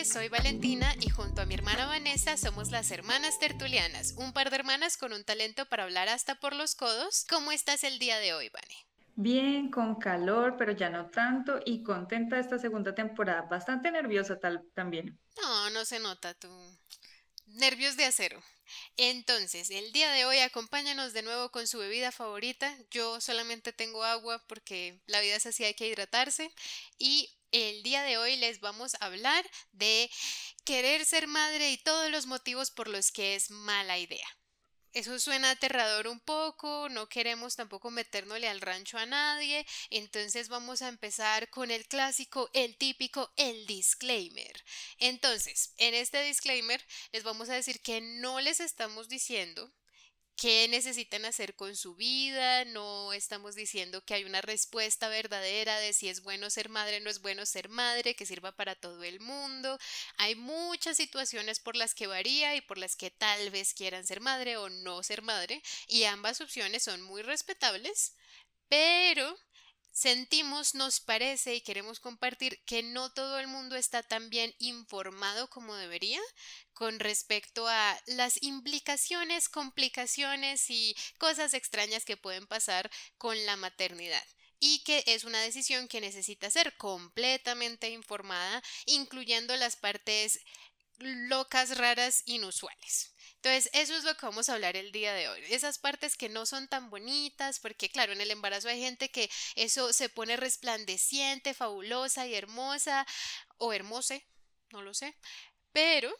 tardes, soy Valentina y junto a mi hermana Vanessa somos las hermanas tertulianas, un par de hermanas con un talento para hablar hasta por los codos. ¿Cómo estás el día de hoy, Vane? Bien, con calor, pero ya no tanto, y contenta de esta segunda temporada. Bastante nerviosa tal, también. No, no se nota tú. Nervios de acero. Entonces, el día de hoy acompáñanos de nuevo con su bebida favorita. Yo solamente tengo agua porque la vida es así, hay que hidratarse. Y el día de hoy les vamos a hablar de querer ser madre y todos los motivos por los que es mala idea. Eso suena aterrador un poco, no queremos tampoco metérnosle al rancho a nadie, entonces vamos a empezar con el clásico, el típico, el disclaimer. Entonces, en este disclaimer les vamos a decir que no les estamos diciendo qué necesitan hacer con su vida, no estamos diciendo que hay una respuesta verdadera de si es bueno ser madre o no es bueno ser madre, que sirva para todo el mundo. Hay muchas situaciones por las que varía y por las que tal vez quieran ser madre o no ser madre, y ambas opciones son muy respetables, pero sentimos, nos parece y queremos compartir que no todo el mundo está tan bien informado como debería con respecto a las implicaciones, complicaciones y cosas extrañas que pueden pasar con la maternidad y que es una decisión que necesita ser completamente informada, incluyendo las partes locas, raras, inusuales. Entonces, eso es lo que vamos a hablar el día de hoy. Esas partes que no son tan bonitas, porque claro, en el embarazo hay gente que eso se pone resplandeciente, fabulosa y hermosa, o hermose, no lo sé, pero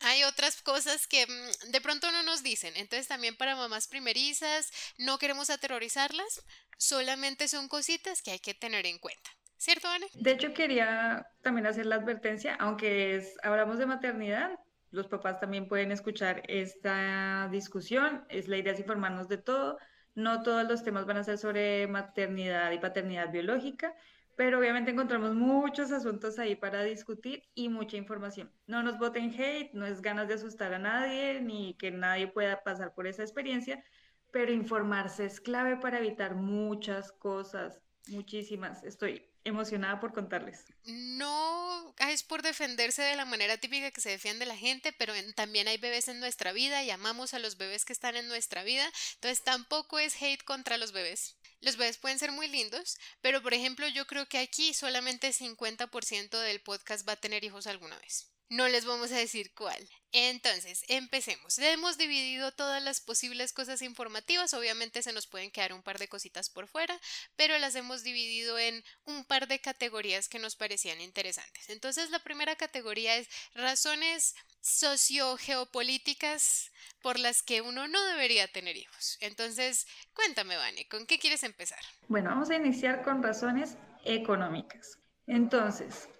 hay otras cosas que mm, de pronto no nos dicen. Entonces también para mamás primerizas no queremos aterrorizarlas, solamente son cositas que hay que tener en cuenta. ¿Cierto, Ana? De hecho, quería también hacer la advertencia, aunque es, hablamos de maternidad, los papás también pueden escuchar esta discusión. Es la idea es informarnos de todo. No todos los temas van a ser sobre maternidad y paternidad biológica, pero obviamente encontramos muchos asuntos ahí para discutir y mucha información. No nos voten hate, no es ganas de asustar a nadie ni que nadie pueda pasar por esa experiencia, pero informarse es clave para evitar muchas cosas, muchísimas. Estoy emocionada por contarles. No es por defenderse de la manera típica que se defiende la gente, pero también hay bebés en nuestra vida y amamos a los bebés que están en nuestra vida, entonces tampoco es hate contra los bebés. Los bebés pueden ser muy lindos, pero por ejemplo yo creo que aquí solamente 50% del podcast va a tener hijos alguna vez. No les vamos a decir cuál. Entonces, empecemos. Hemos dividido todas las posibles cosas informativas. Obviamente se nos pueden quedar un par de cositas por fuera, pero las hemos dividido en un par de categorías que nos parecían interesantes. Entonces, la primera categoría es razones socio-geopolíticas por las que uno no debería tener hijos. Entonces, cuéntame, Vane, ¿con qué quieres empezar? Bueno, vamos a iniciar con razones económicas. Entonces,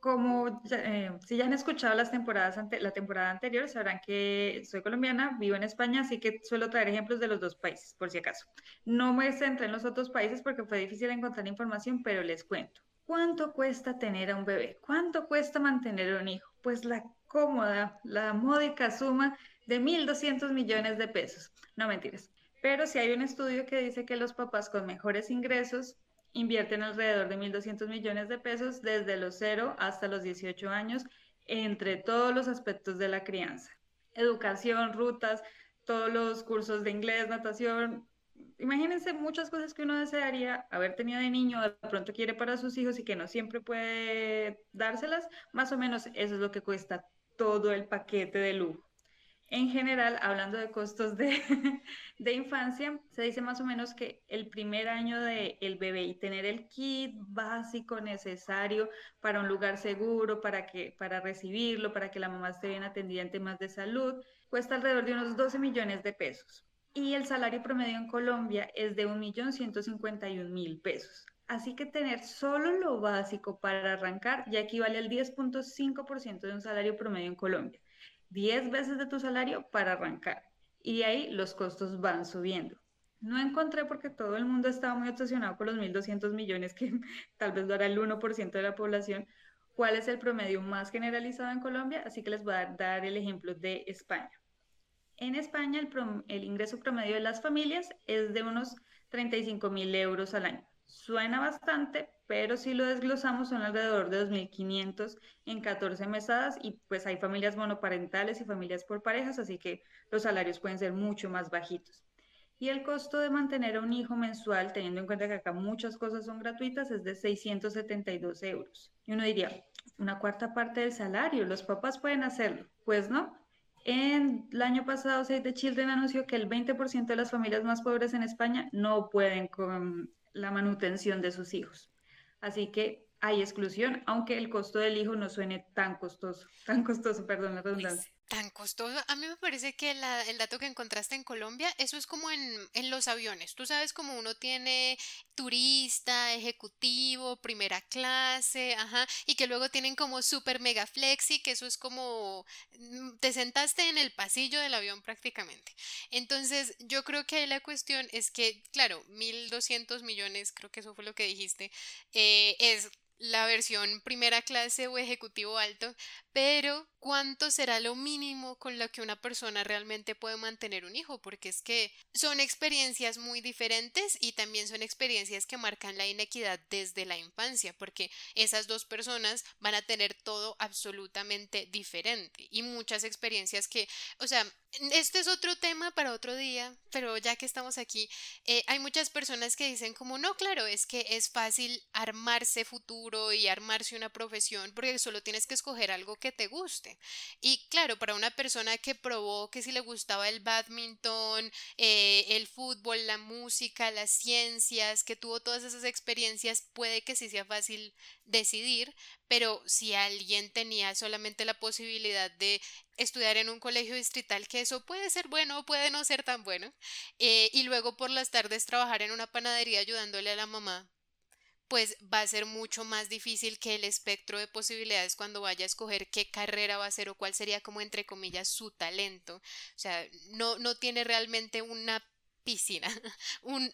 como eh, si ya han escuchado las temporadas ante, la temporada anterior, sabrán que soy colombiana, vivo en España, así que suelo traer ejemplos de los dos países, por si acaso. No me centré en los otros países porque fue difícil encontrar información, pero les cuento. ¿Cuánto cuesta tener a un bebé? ¿Cuánto cuesta mantener a un hijo? Pues la cómoda, la módica suma de 1.200 millones de pesos. No mentiras. Pero si hay un estudio que dice que los papás con mejores ingresos invierten alrededor de 1.200 millones de pesos desde los 0 hasta los 18 años entre todos los aspectos de la crianza. Educación, rutas, todos los cursos de inglés, natación. Imagínense muchas cosas que uno desearía haber tenido de niño, de pronto quiere para sus hijos y que no siempre puede dárselas. Más o menos eso es lo que cuesta todo el paquete de lujo. En general, hablando de costos de, de, infancia, se dice más o menos que el primer año del el bebé y tener el kit básico necesario para un lugar seguro, para, que, para recibirlo, para que la mamá esté bien atendida en temas de salud, cuesta alrededor de unos 12 millones de pesos. Y el salario promedio en Colombia es de 1.151.000 pesos. Así que tener solo lo básico para arrancar ya equivale al 10.5% de un salario promedio en Colombia. 10 veces de tu salario para arrancar. Y ahí los costos van subiendo. No encontré porque todo el mundo estaba muy obsesionado con los 1.200 millones, que tal vez lo hará el 1% de la población, cuál es el promedio más generalizado en Colombia, así que les voy a dar el ejemplo de España. En España el, el ingreso promedio de las familias es de unos 35 mil euros al año. Suena bastante, pero si lo desglosamos son alrededor de 2.500 en 14 mesadas y pues hay familias monoparentales y familias por parejas, así que los salarios pueden ser mucho más bajitos. Y el costo de mantener a un hijo mensual, teniendo en cuenta que acá muchas cosas son gratuitas, es de 672 euros. Y uno diría, una cuarta parte del salario, los papás pueden hacerlo. Pues no. En el año pasado, Save the Children anunció que el 20% de las familias más pobres en España no pueden con la manutención de sus hijos. Así que hay exclusión, aunque el costo del hijo no suene tan costoso, tan costoso, perdón la redundancia tan costoso. A mí me parece que el dato que encontraste en Colombia, eso es como en, los aviones. Tú sabes como uno tiene turista, ejecutivo, primera clase, ajá, y que luego tienen como super mega flexi, que eso es como mm, te sentaste en el pasillo del avión prácticamente. Entonces, yo creo que ahí la cuestión es que, claro, 1.200 millones, creo que eso fue lo que dijiste, eh, es la versión primera clase o ejecutivo alto, pero ¿cuánto será lo mínimo con lo que una persona realmente puede mantener un hijo? Porque es que son experiencias muy diferentes y también son experiencias que marcan la inequidad desde la infancia, porque esas dos personas van a tener todo absolutamente diferente y muchas experiencias que, o sea, este es otro tema para otro día, pero ya que estamos aquí, eh, hay muchas personas que dicen como no, claro, es que es fácil armarse futuro y armarse una profesión porque solo tienes que escoger algo que te guste. Y claro, para una persona que probó que si le gustaba el badminton, eh, el fútbol, la música, las ciencias, que tuvo todas esas experiencias, puede que sí sea fácil decidir, pero si alguien tenía solamente la posibilidad de estudiar en un colegio distrital, que eso puede ser bueno o puede no ser tan bueno, eh, y luego por las tardes trabajar en una panadería ayudándole a la mamá, pues va a ser mucho más difícil que el espectro de posibilidades cuando vaya a escoger qué carrera va a hacer o cuál sería como entre comillas su talento. O sea, no, no tiene realmente una piscina, un,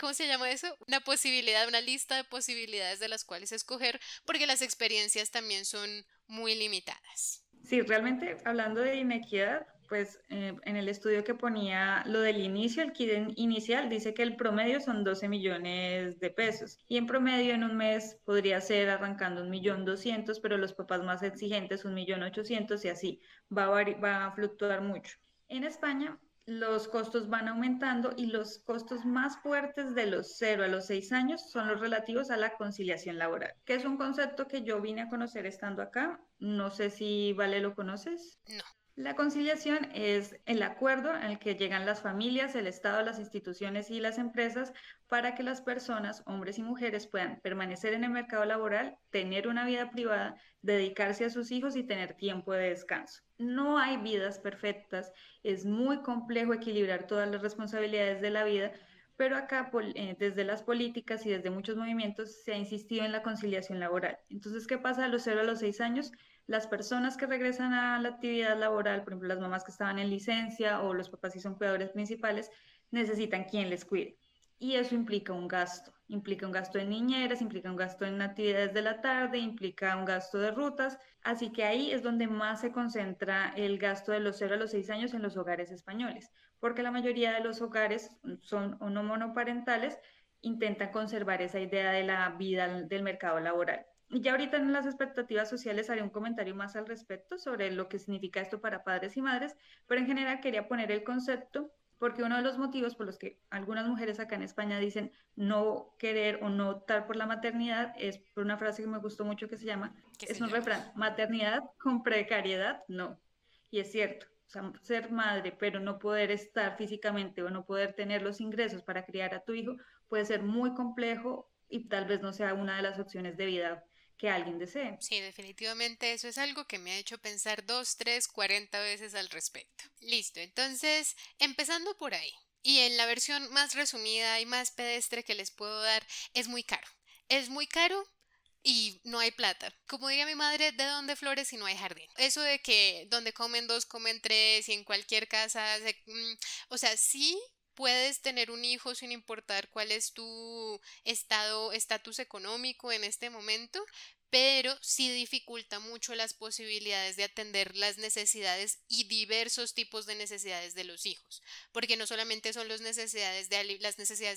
¿cómo se llama eso? Una posibilidad, una lista de posibilidades de las cuales escoger, porque las experiencias también son muy limitadas. Sí, realmente hablando de inequidad, pues eh, en el estudio que ponía lo del inicio, el kit inicial dice que el promedio son 12 millones de pesos y en promedio en un mes podría ser arrancando un millón doscientos, pero los papás más exigentes un millón ochocientos y así va a, va a fluctuar mucho. En España los costos van aumentando y los costos más fuertes de los 0 a los 6 años son los relativos a la conciliación laboral, que es un concepto que yo vine a conocer estando acá. No sé si Vale lo conoces. No. La conciliación es el acuerdo en el que llegan las familias, el Estado, las instituciones y las empresas para que las personas, hombres y mujeres, puedan permanecer en el mercado laboral, tener una vida privada, dedicarse a sus hijos y tener tiempo de descanso. No hay vidas perfectas, es muy complejo equilibrar todas las responsabilidades de la vida, pero acá eh, desde las políticas y desde muchos movimientos se ha insistido en la conciliación laboral. Entonces, ¿qué pasa a los 0 a los 6 años? Las personas que regresan a la actividad laboral, por ejemplo, las mamás que estaban en licencia o los papás que son cuidadores principales, necesitan quien les cuide. Y eso implica un gasto. Implica un gasto en niñeras, implica un gasto en actividades de la tarde, implica un gasto de rutas. Así que ahí es donde más se concentra el gasto de los 0 a los 6 años en los hogares españoles, porque la mayoría de los hogares son o no monoparentales, intentan conservar esa idea de la vida del mercado laboral. Y ya ahorita en las expectativas sociales haré un comentario más al respecto sobre lo que significa esto para padres y madres, pero en general quería poner el concepto porque uno de los motivos por los que algunas mujeres acá en España dicen no querer o no optar por la maternidad es por una frase que me gustó mucho que se llama, es un refrán, maternidad con precariedad, no. Y es cierto, o sea, ser madre pero no poder estar físicamente o no poder tener los ingresos para criar a tu hijo puede ser muy complejo y tal vez no sea una de las opciones de vida que alguien desee. Sí, definitivamente eso es algo que me ha hecho pensar dos, tres, cuarenta veces al respecto. Listo, entonces, empezando por ahí. Y en la versión más resumida y más pedestre que les puedo dar, es muy caro. Es muy caro y no hay plata. Como diría mi madre, ¿de dónde flores si no hay jardín? Eso de que donde comen dos, comen tres y en cualquier casa, mm, o sea, sí puedes tener un hijo sin importar cuál es tu estado, estatus económico en este momento, pero sí dificulta mucho las posibilidades de atender las necesidades y diversos tipos de necesidades de los hijos, porque no solamente son las necesidades de,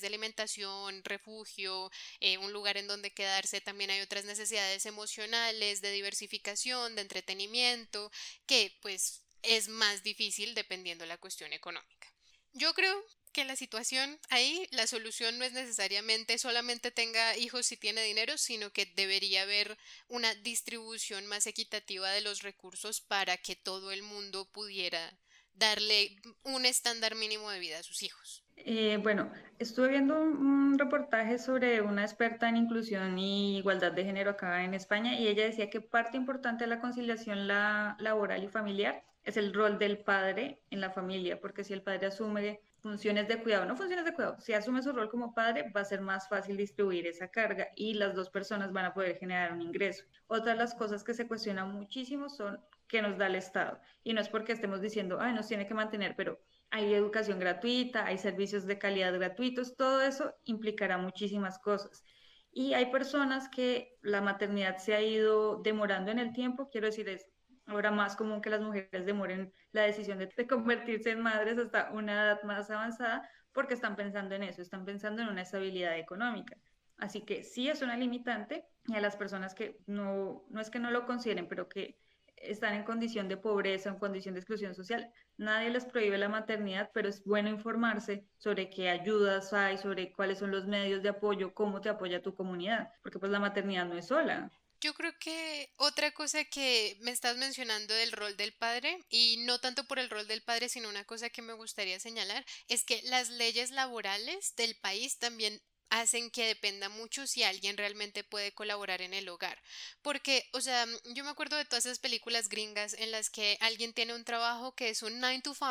alimentación, refugio, eh, un lugar en donde quedarse, también hay otras necesidades emocionales, de diversificación, de entretenimiento, que pues es más difícil dependiendo de la cuestión económica. Yo creo que la situación ahí, la solución no es necesariamente solamente tenga hijos si tiene dinero, sino que debería haber una distribución más equitativa de los recursos para que todo el mundo pudiera darle un estándar mínimo de vida a sus hijos. Eh, bueno, estuve viendo un, reportaje sobre una experta en inclusión y igualdad de género acá en España y ella decía que parte importante de la conciliación laboral y familiar es el rol del padre en la familia, porque si el padre asume funciones de cuidado, no funciones de cuidado, si asume su rol como padre, va a ser más fácil distribuir esa carga y las dos personas van a poder generar un ingreso. Otra de las cosas que se cuestionan muchísimo son qué nos da el Estado. Y no es porque estemos diciendo, ay, nos tiene que mantener, pero hay educación gratuita, hay servicios de calidad gratuitos, todo eso implicará muchísimas cosas. Y hay personas que la maternidad se ha ido demorando en el tiempo, quiero decir, es ahora más común que las mujeres demoren la decisión de, convertirse en madres hasta una edad más avanzada porque están pensando en eso, están pensando en una estabilidad económica. Así que sí es una limitante y a las personas que no, no es que no lo consideren, pero que están en condición de pobreza, en condición de exclusión social, nadie les prohíbe la maternidad, pero es bueno informarse sobre qué ayudas hay, sobre cuáles son los medios de apoyo, cómo te apoya tu comunidad, porque pues la maternidad no es sola. Yo creo que otra cosa que me estás mencionando del rol del padre, y no tanto por el rol del padre, sino una cosa que me gustaría señalar, es que las leyes laborales del país también hacen que dependa mucho si alguien realmente puede colaborar en el hogar. Porque, o sea, yo me acuerdo de todas esas películas gringas en las que alguien tiene un trabajo que es un 9 to 5,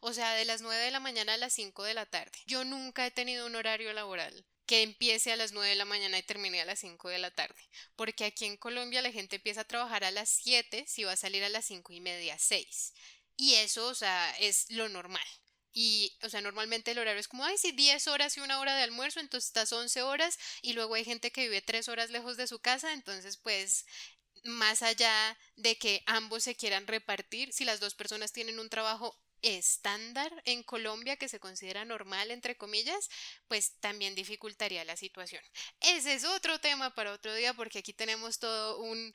o sea, de las 9 de la mañana a las 5 de la tarde. Yo nunca he tenido un horario laboral que empiece a las 9 de la mañana y termine a las 5 de la tarde. Porque aquí en Colombia la gente empieza a trabajar a las 7 si va a salir a las 5 y media, 6. Y eso, o sea, es lo normal. Y, o sea, normalmente el horario es como, ay, sí, 10 horas y una hora de almuerzo, entonces estás 11 horas y luego hay gente que vive 3 horas lejos de su casa, entonces pues más allá de que ambos se quieran repartir, si las dos personas tienen un trabajo estándar en Colombia que se considera normal, entre comillas, pues también dificultaría la situación. Ese es otro tema para otro día porque aquí tenemos todo un,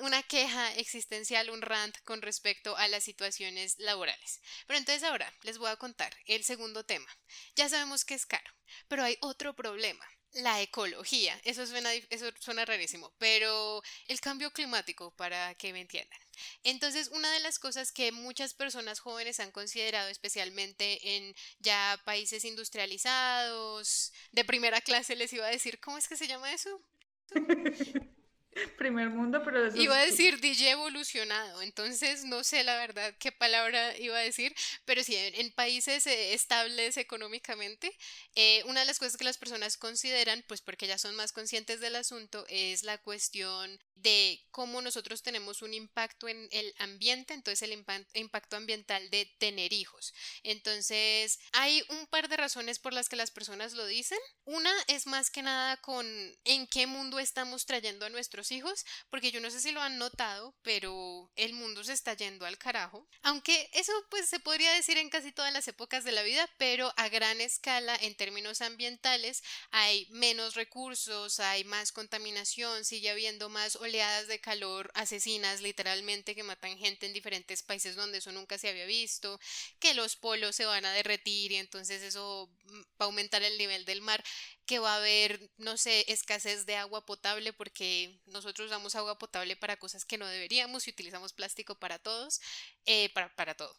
una queja existencial, un rant con respecto a las situaciones laborales. Pero entonces ahora les voy a contar el segundo tema. Ya sabemos que es caro, pero hay otro problema la ecología. Eso suena, eso suena rarísimo, pero el cambio climático, para que me entiendan. Entonces, una de las cosas que muchas personas jóvenes han considerado, especialmente en ya países industrializados, de primera clase, les iba a decir, ¿cómo es que se llama eso? Primer mundo, pero Iba a decir DJ evolucionado, entonces no sé la verdad qué palabra iba a decir, pero sí, en, países eh, estables económicamente, eh, una de las cosas que las personas consideran, pues porque ya son más conscientes del asunto, es la cuestión de cómo nosotros tenemos un impacto en el ambiente, entonces el impacto ambiental de tener hijos. Entonces, hay un par de razones por las que las personas lo dicen. Una es más que nada con en qué mundo estamos trayendo a nuestros hijos, porque yo no sé si lo han notado, pero el mundo se está yendo al carajo. Aunque eso pues se podría decir en casi todas las épocas de la vida, pero a gran escala en términos ambientales hay menos recursos, hay más contaminación, sigue habiendo más oleadas de calor asesinas literalmente que matan gente en diferentes países donde eso nunca se había visto, que los polos se van a derretir y entonces eso mm, va a aumentar el nivel del mar que va a haber, no sé, escasez de agua potable porque nosotros usamos agua potable para cosas que no deberíamos y utilizamos plástico para todos, eh, para, para todo.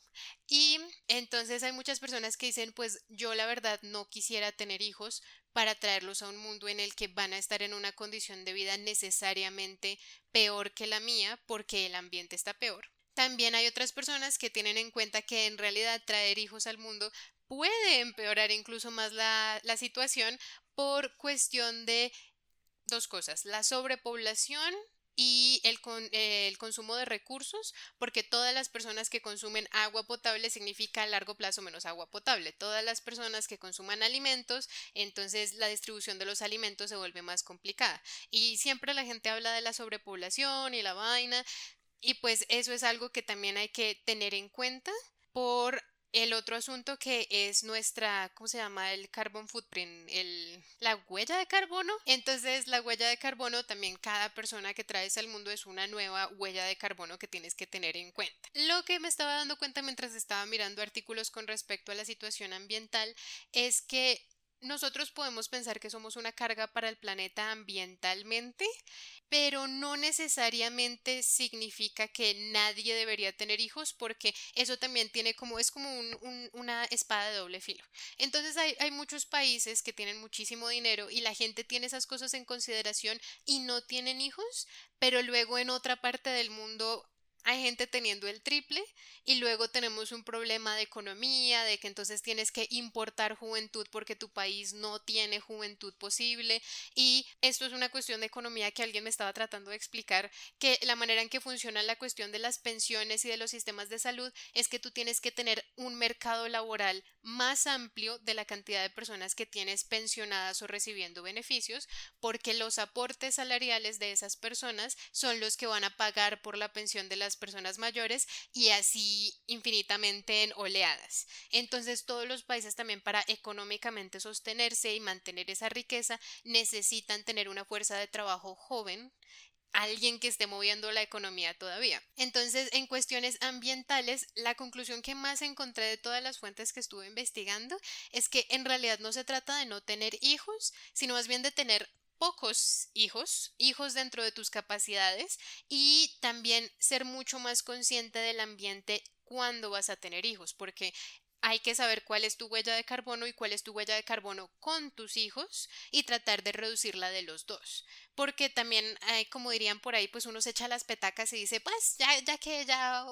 Y entonces hay muchas personas que dicen, pues yo la verdad no quisiera tener hijos para traerlos a un mundo en el que van a estar en una condición de vida necesariamente peor que la mía porque el ambiente está peor. También hay otras personas que tienen en cuenta que en realidad traer hijos al mundo puede empeorar incluso más la, la situación por cuestión de dos cosas, la sobrepoblación y el, el, consumo de recursos, porque todas las personas que consumen agua potable significa a largo plazo menos agua potable. Todas las personas que consuman alimentos, entonces la distribución de los alimentos se vuelve más complicada. Y siempre la gente habla de la sobrepoblación y la vaina, y pues eso es algo que también hay que tener en cuenta por el otro asunto que es nuestra, ¿cómo se llama? El carbon footprint, el, la huella de carbono. Entonces, la huella de carbono también cada persona que traes al mundo es una nueva huella de carbono que tienes que tener en cuenta. Lo que me estaba dando cuenta mientras estaba mirando artículos con respecto a la situación ambiental es que nosotros podemos pensar que somos una carga para el planeta ambientalmente, pero no necesariamente significa que nadie debería tener hijos porque eso también tiene como es como una espada de doble filo. Entonces hay muchos países que tienen muchísimo dinero y la gente tiene esas cosas en consideración y no tienen hijos, pero luego en otra parte del mundo hay gente teniendo el triple y luego tenemos un problema de economía, de que entonces tienes que importar juventud porque tu país no tiene juventud posible. Y esto es una cuestión de economía que alguien me estaba tratando de explicar que la manera en que funciona la cuestión de las pensiones y de los sistemas de salud es que tú tienes que tener un mercado laboral más amplio de la cantidad de personas que tienes pensionadas o recibiendo beneficios porque los aportes salariales de esas personas son los que van a pagar por la pensión de las personas mayores y así infinitamente en oleadas. Entonces todos los países también para económicamente sostenerse y mantener esa riqueza necesitan tener una fuerza de trabajo joven alguien que esté moviendo la economía todavía. Entonces, en cuestiones ambientales, la conclusión que más encontré de todas las fuentes que estuve investigando es que en realidad no se trata de no tener hijos, sino más bien de tener pocos hijos, hijos dentro de tus capacidades y también ser mucho más consciente del ambiente cuando vas a tener hijos, porque hay que saber cuál es tu huella de carbono y cuál es tu huella de carbono con tus hijos y tratar de reducirla de los dos. Porque también, eh, como dirían por ahí, pues uno se echa las petacas y dice, pues ya, ya que ya,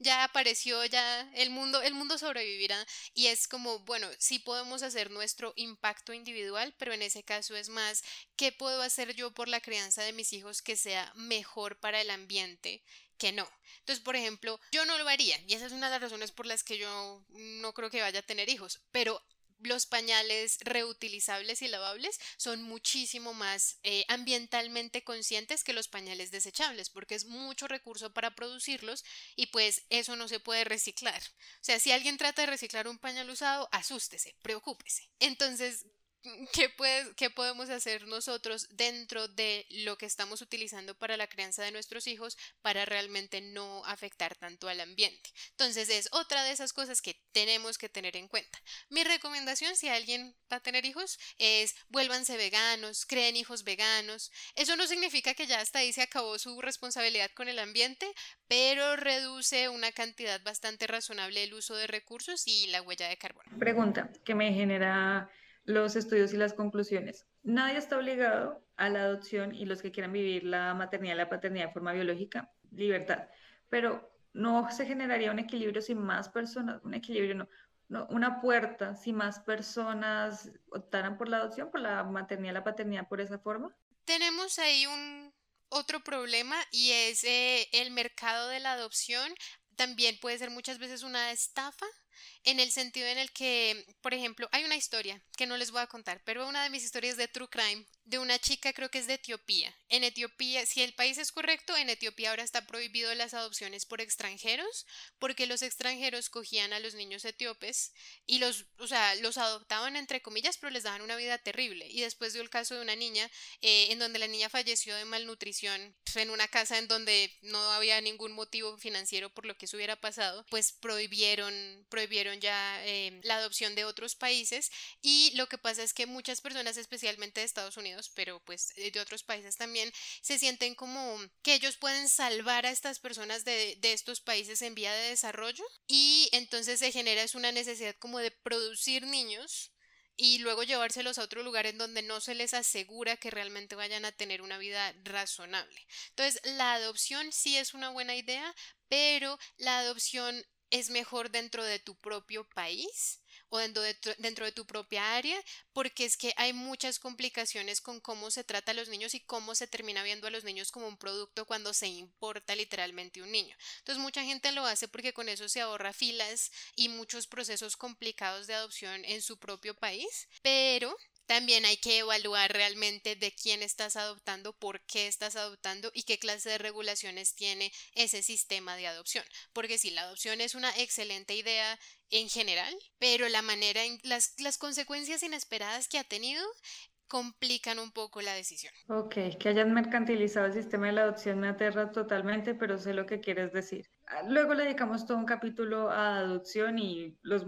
ya apareció, ya el mundo, el mundo sobrevivirá. Y es como, bueno, sí podemos hacer nuestro impacto individual, pero en ese caso es más, ¿qué puedo hacer yo por la crianza de mis hijos que sea mejor para el ambiente que no. Entonces, por ejemplo, yo no lo haría y esa es una de las razones por las que yo no creo que vaya a tener hijos, pero los pañales reutilizables y lavables son muchísimo más eh, ambientalmente conscientes que los pañales desechables porque es mucho recurso para producirlos y pues eso no se puede reciclar. O sea, si alguien trata de reciclar un pañal usado, asústese, preocúpese. Entonces, ¿Qué, ¿Qué podemos hacer nosotros dentro de lo que estamos utilizando para la crianza de nuestros hijos para realmente no afectar tanto al ambiente? Entonces es otra de esas cosas que tenemos que tener en cuenta. Mi recomendación si alguien va a tener hijos es vuélvanse veganos, creen hijos veganos. Eso no significa que ya hasta ahí se acabó su responsabilidad con el ambiente, pero reduce una cantidad bastante razonable el uso de recursos y la huella de carbono. Pregunta que me genera los estudios y las conclusiones. Nadie está obligado a la adopción y los que quieran vivir la maternidad y la paternidad de forma biológica, libertad. Pero no se generaría un equilibrio si más personas, un equilibrio no, no una puerta si más personas optaran por la adopción, por la maternidad y la paternidad por esa forma. Tenemos ahí un otro problema y es eh, el mercado de la adopción. También puede ser muchas veces una estafa en el sentido en el que, por ejemplo, hay una historia que no les voy a contar, pero una de mis historias de True Crime de una chica, creo que es de Etiopía. En Etiopía, si el país es correcto, en Etiopía ahora está prohibido las adopciones por extranjeros, porque los extranjeros cogían a los niños etíopes y los, o sea, los adoptaban entre comillas, pero les daban una vida terrible. Y después dio el caso de una niña, eh, en donde la niña falleció de malnutrición en una casa en donde no había ningún motivo financiero por lo que eso hubiera pasado, pues prohibieron, prohibieron ya eh, la adopción de otros países. Y lo que pasa es que muchas personas, especialmente de Estados Unidos, pero pues eh, de otros países también, se sienten como que ellos pueden salvar a estas personas de, de estos países en vía de desarrollo y entonces se genera es una necesidad como de producir niños y luego llevárselos a otro lugar en donde no se les asegura que realmente vayan a tener una vida razonable. Entonces, la adopción sí es una buena idea, pero la adopción es mejor dentro de tu propio país o dentro de, tu, dentro de tu propia área, porque es que hay muchas complicaciones con cómo se trata a los niños y cómo se termina viendo a los niños como un producto cuando se importa literalmente un niño. Entonces mucha gente lo hace porque con eso se ahorra filas y muchos procesos complicados de adopción en su propio país, pero también hay que evaluar realmente de quién estás adoptando, por qué estás adoptando y qué clase de regulaciones tiene ese sistema de adopción. Porque si la adopción es una excelente idea en general, pero la manera, las, las consecuencias inesperadas que ha tenido complican un poco la decisión. Ok, que hayan mercantilizado el sistema de la adopción me aterra totalmente, pero sé lo que quieres decir. Ah, luego le dedicamos todo un capítulo a adopción y los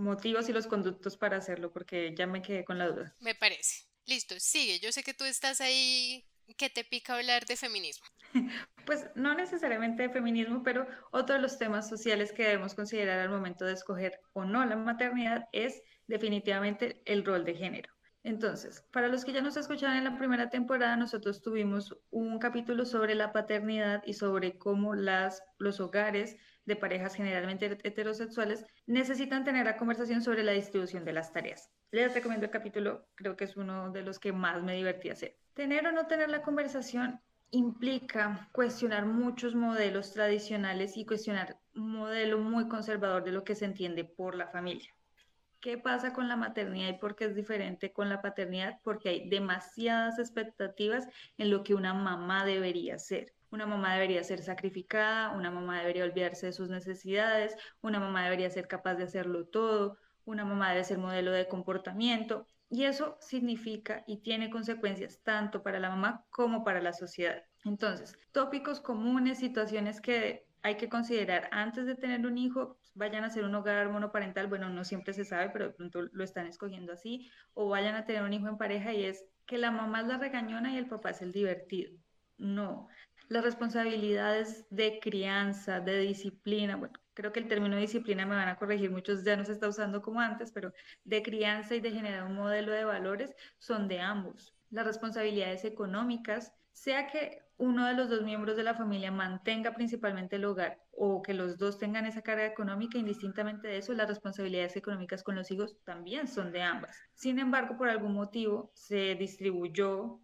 motivos y los conductos para hacerlo, porque ya me quedé con la duda. Me parece. Listo, sigue. Yo sé que tú estás ahí que te pica hablar de feminismo. Pues no necesariamente de feminismo, pero otro de los temas sociales que debemos considerar al momento de escoger o no la maternidad es definitivamente el rol de género. Entonces, para los que ya nos escucharon en la primera temporada, nosotros tuvimos un capítulo sobre la paternidad y sobre cómo las, los hogares de parejas generalmente heterosexuales necesitan tener la conversación sobre la distribución de las tareas. Les recomiendo el capítulo, creo que es uno de los que más me divertí hacer. Tener o no tener la conversación implica cuestionar muchos modelos tradicionales y cuestionar un modelo muy conservador de lo que se entiende por la familia. ¿Qué pasa con la maternidad y por qué es diferente con la paternidad? Porque hay demasiadas expectativas en lo que una mamá debería ser. Una mamá debería ser sacrificada, una mamá debería olvidarse de sus necesidades, una mamá debería ser capaz de hacerlo todo, una mamá debe ser modelo de comportamiento. Y eso significa y tiene consecuencias tanto para la mamá como para la sociedad. Entonces, tópicos comunes, situaciones que hay que considerar antes de tener un hijo, pues, vayan a ser un hogar monoparental, bueno, no siempre se sabe, pero de pronto lo están escogiendo así, o vayan a tener un hijo en pareja y es que la mamá es la regañona y el papá es el divertido. No, las responsabilidades de crianza, de disciplina, bueno, creo que el término disciplina me van a corregir, muchos ya no se está usando como antes, pero de crianza y de generar un modelo de valores son de ambos. Las responsabilidades económicas, sea que uno de los dos miembros de la familia mantenga principalmente el hogar o que los dos tengan esa carga económica, indistintamente de eso, las responsabilidades económicas con los hijos también son de ambas. Sin embargo, por algún motivo se distribuyó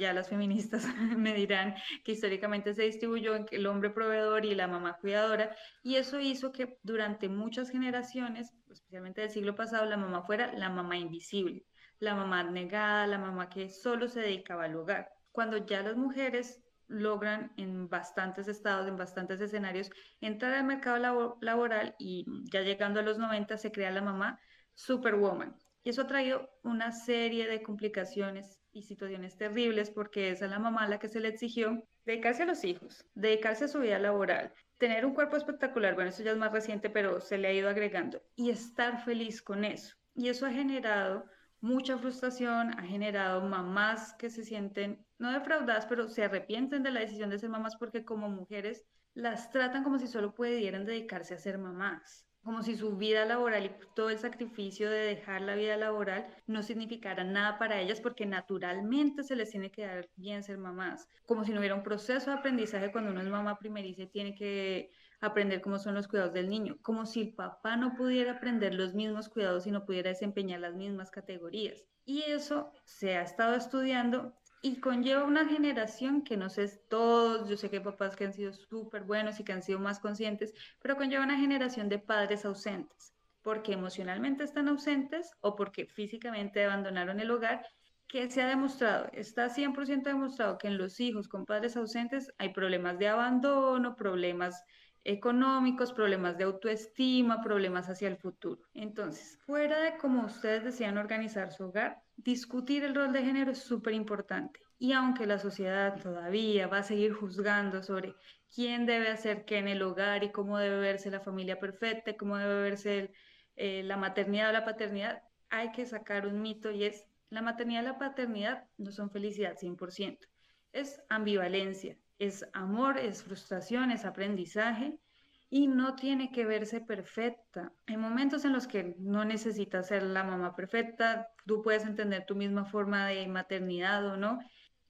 ya las feministas me dirán que históricamente se distribuyó en el hombre proveedor y la mamá cuidadora, y eso hizo que durante muchas generaciones, especialmente del siglo pasado, la mamá fuera la mamá invisible, la mamá negada, la mamá que solo se dedicaba al hogar. Cuando ya las mujeres logran en bastantes estados, en bastantes escenarios, entrar al mercado laboral y ya llegando a los 90 se crea la mamá Superwoman. Y eso ha traído una serie de complicaciones y situaciones terribles porque es a la mamá la que se le exigió dedicarse a los hijos, dedicarse a su vida laboral, tener un cuerpo espectacular, bueno, eso ya es más reciente, pero se le ha ido agregando, y estar feliz con eso. Y eso ha generado mucha frustración, ha generado mamás que se sienten, no defraudadas, pero se arrepienten de la decisión de ser mamás porque como mujeres las tratan como si solo pudieran dedicarse a ser mamás como si su vida laboral y todo el sacrificio de dejar la vida laboral no significara nada para ellas porque naturalmente se les tiene que dar bien ser mamás, como si no hubiera un proceso de aprendizaje cuando uno es mamá primeriza y tiene que aprender cómo son los cuidados del niño, como si el papá no pudiera aprender los mismos cuidados y no pudiera desempeñar las mismas categorías. Y eso se ha estado estudiando y conlleva una generación que no sé todos, yo sé que hay papás que han sido súper buenos y que han sido más conscientes, pero conlleva una generación de padres ausentes, porque emocionalmente están ausentes o porque físicamente abandonaron el hogar, que se ha demostrado, está 100% demostrado que en los hijos con padres ausentes hay problemas de abandono, problemas económicos, problemas de autoestima, problemas hacia el futuro. Entonces, fuera de cómo ustedes decían organizar su hogar, discutir el rol de género es súper importante. Y aunque la sociedad todavía va a seguir juzgando sobre quién debe hacer qué en el hogar y cómo debe verse la familia perfecta, cómo debe verse eh, la maternidad o la paternidad, hay que sacar un mito y es la maternidad y la paternidad no son felicidad 100%, es ambivalencia, es amor, es frustración, es aprendizaje y no tiene que verse perfecta. Hay momentos en los que no necesitas ser la mamá perfecta, tú puedes entender tu misma forma de maternidad o no.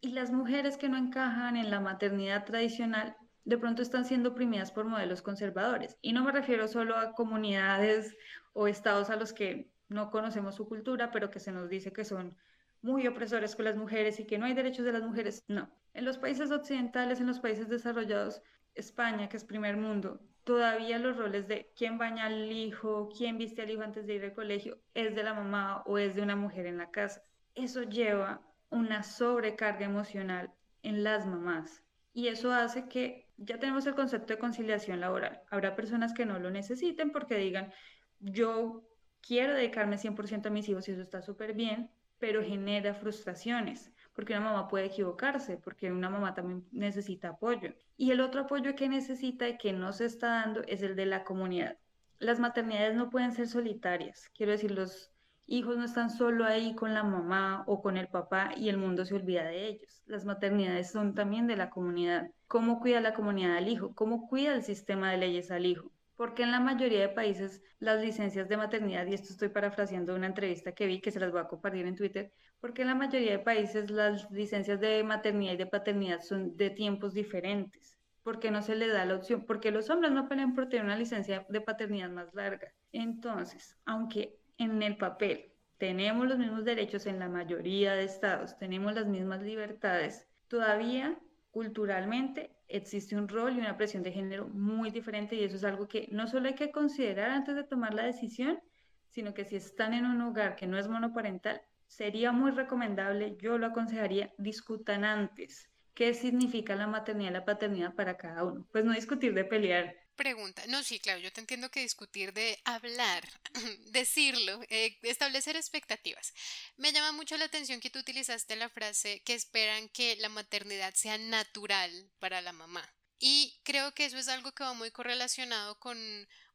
Y las mujeres que no encajan en la maternidad tradicional de pronto están siendo oprimidas por modelos conservadores. Y no me refiero solo a comunidades o estados a los que no conocemos su cultura, pero que se nos dice que son muy opresores con las mujeres y que no hay derechos de las mujeres. No. En los países occidentales, en los países desarrollados, España, que es primer mundo, todavía los roles de quién baña al hijo, quién viste al hijo antes de ir al colegio, es de la mamá o es de una mujer en la casa. Eso lleva una sobrecarga emocional en las mamás y eso hace que ya tenemos el concepto de conciliación laboral. Habrá personas que no lo necesiten porque digan, yo quiero dedicarme 100% a mis hijos y eso está súper bien, pero genera frustraciones, porque una mamá puede equivocarse, porque una mamá también necesita apoyo. Y el otro apoyo que necesita y que no se está dando es el de la comunidad. Las maternidades no pueden ser solitarias, quiero decir, los hijos no están solo ahí con la mamá o con el papá y el mundo se olvida de ellos. Las maternidades son también de la comunidad. ¿Cómo cuida la comunidad al hijo? ¿Cómo cuida el sistema de leyes al hijo? Porque en la mayoría de países las licencias de maternidad, y esto estoy parafraseando una entrevista que vi que se las voy a compartir en Twitter, porque en la mayoría de países las licencias de maternidad y de paternidad son de tiempos diferentes. ¿Por qué no se le da la opción? Porque los hombres no pelean por tener una licencia de paternidad más larga. Entonces, aunque en el papel tenemos los mismos derechos en la mayoría de estados, tenemos las mismas libertades, todavía culturalmente existe un rol y una presión de género muy diferente y eso es algo que no solo hay que considerar antes de tomar la decisión, sino que si están en un hogar que no es monoparental, sería muy recomendable, yo lo aconsejaría, discutan antes qué significa la maternidad y la paternidad para cada uno. Pues no discutir de pelear. Pregunta, no, sí, claro, yo te entiendo que discutir de hablar, decirlo, eh, establecer expectativas. Me llama mucho la atención que tú utilizaste la frase que esperan que la maternidad sea natural para la mamá. Y creo que eso es algo que va muy correlacionado con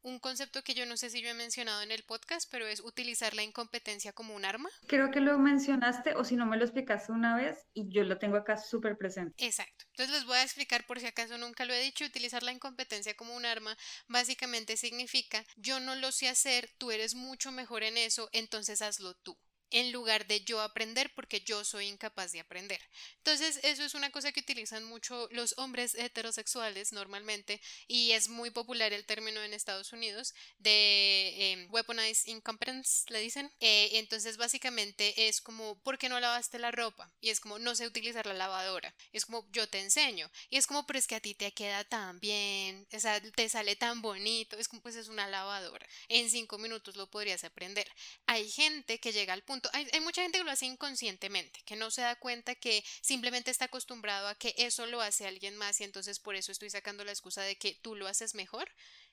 un concepto que yo no sé si yo he mencionado en el podcast, pero es utilizar la incompetencia como un arma. Creo que lo mencionaste o si no me lo explicaste una vez y yo lo tengo acá súper presente. Exacto. Entonces les voy a explicar por si acaso nunca lo he dicho, utilizar la incompetencia como un arma básicamente significa yo no lo sé hacer, tú eres mucho mejor en eso, entonces hazlo tú en lugar de yo aprender porque yo soy incapaz de aprender. Entonces, eso es una cosa que utilizan mucho los hombres heterosexuales normalmente y es muy popular el término en Estados Unidos de em, weaponized incompetence, le dicen. Eh, entonces, básicamente es como, ¿por qué no lavaste la ropa? Y es como, no sé utilizar la lavadora. Es como, yo te enseño. Y es como, pero es que a ti te queda tan bien, o sea, te sale tan bonito. Es como, pues es una lavadora. En cinco minutos lo podrías aprender. Hay gente que llega al punto hay, mucha gente que lo hace inconscientemente, que no se da cuenta que simplemente está acostumbrado a que eso lo hace alguien más y entonces por eso estoy sacando la excusa de que tú lo haces mejor.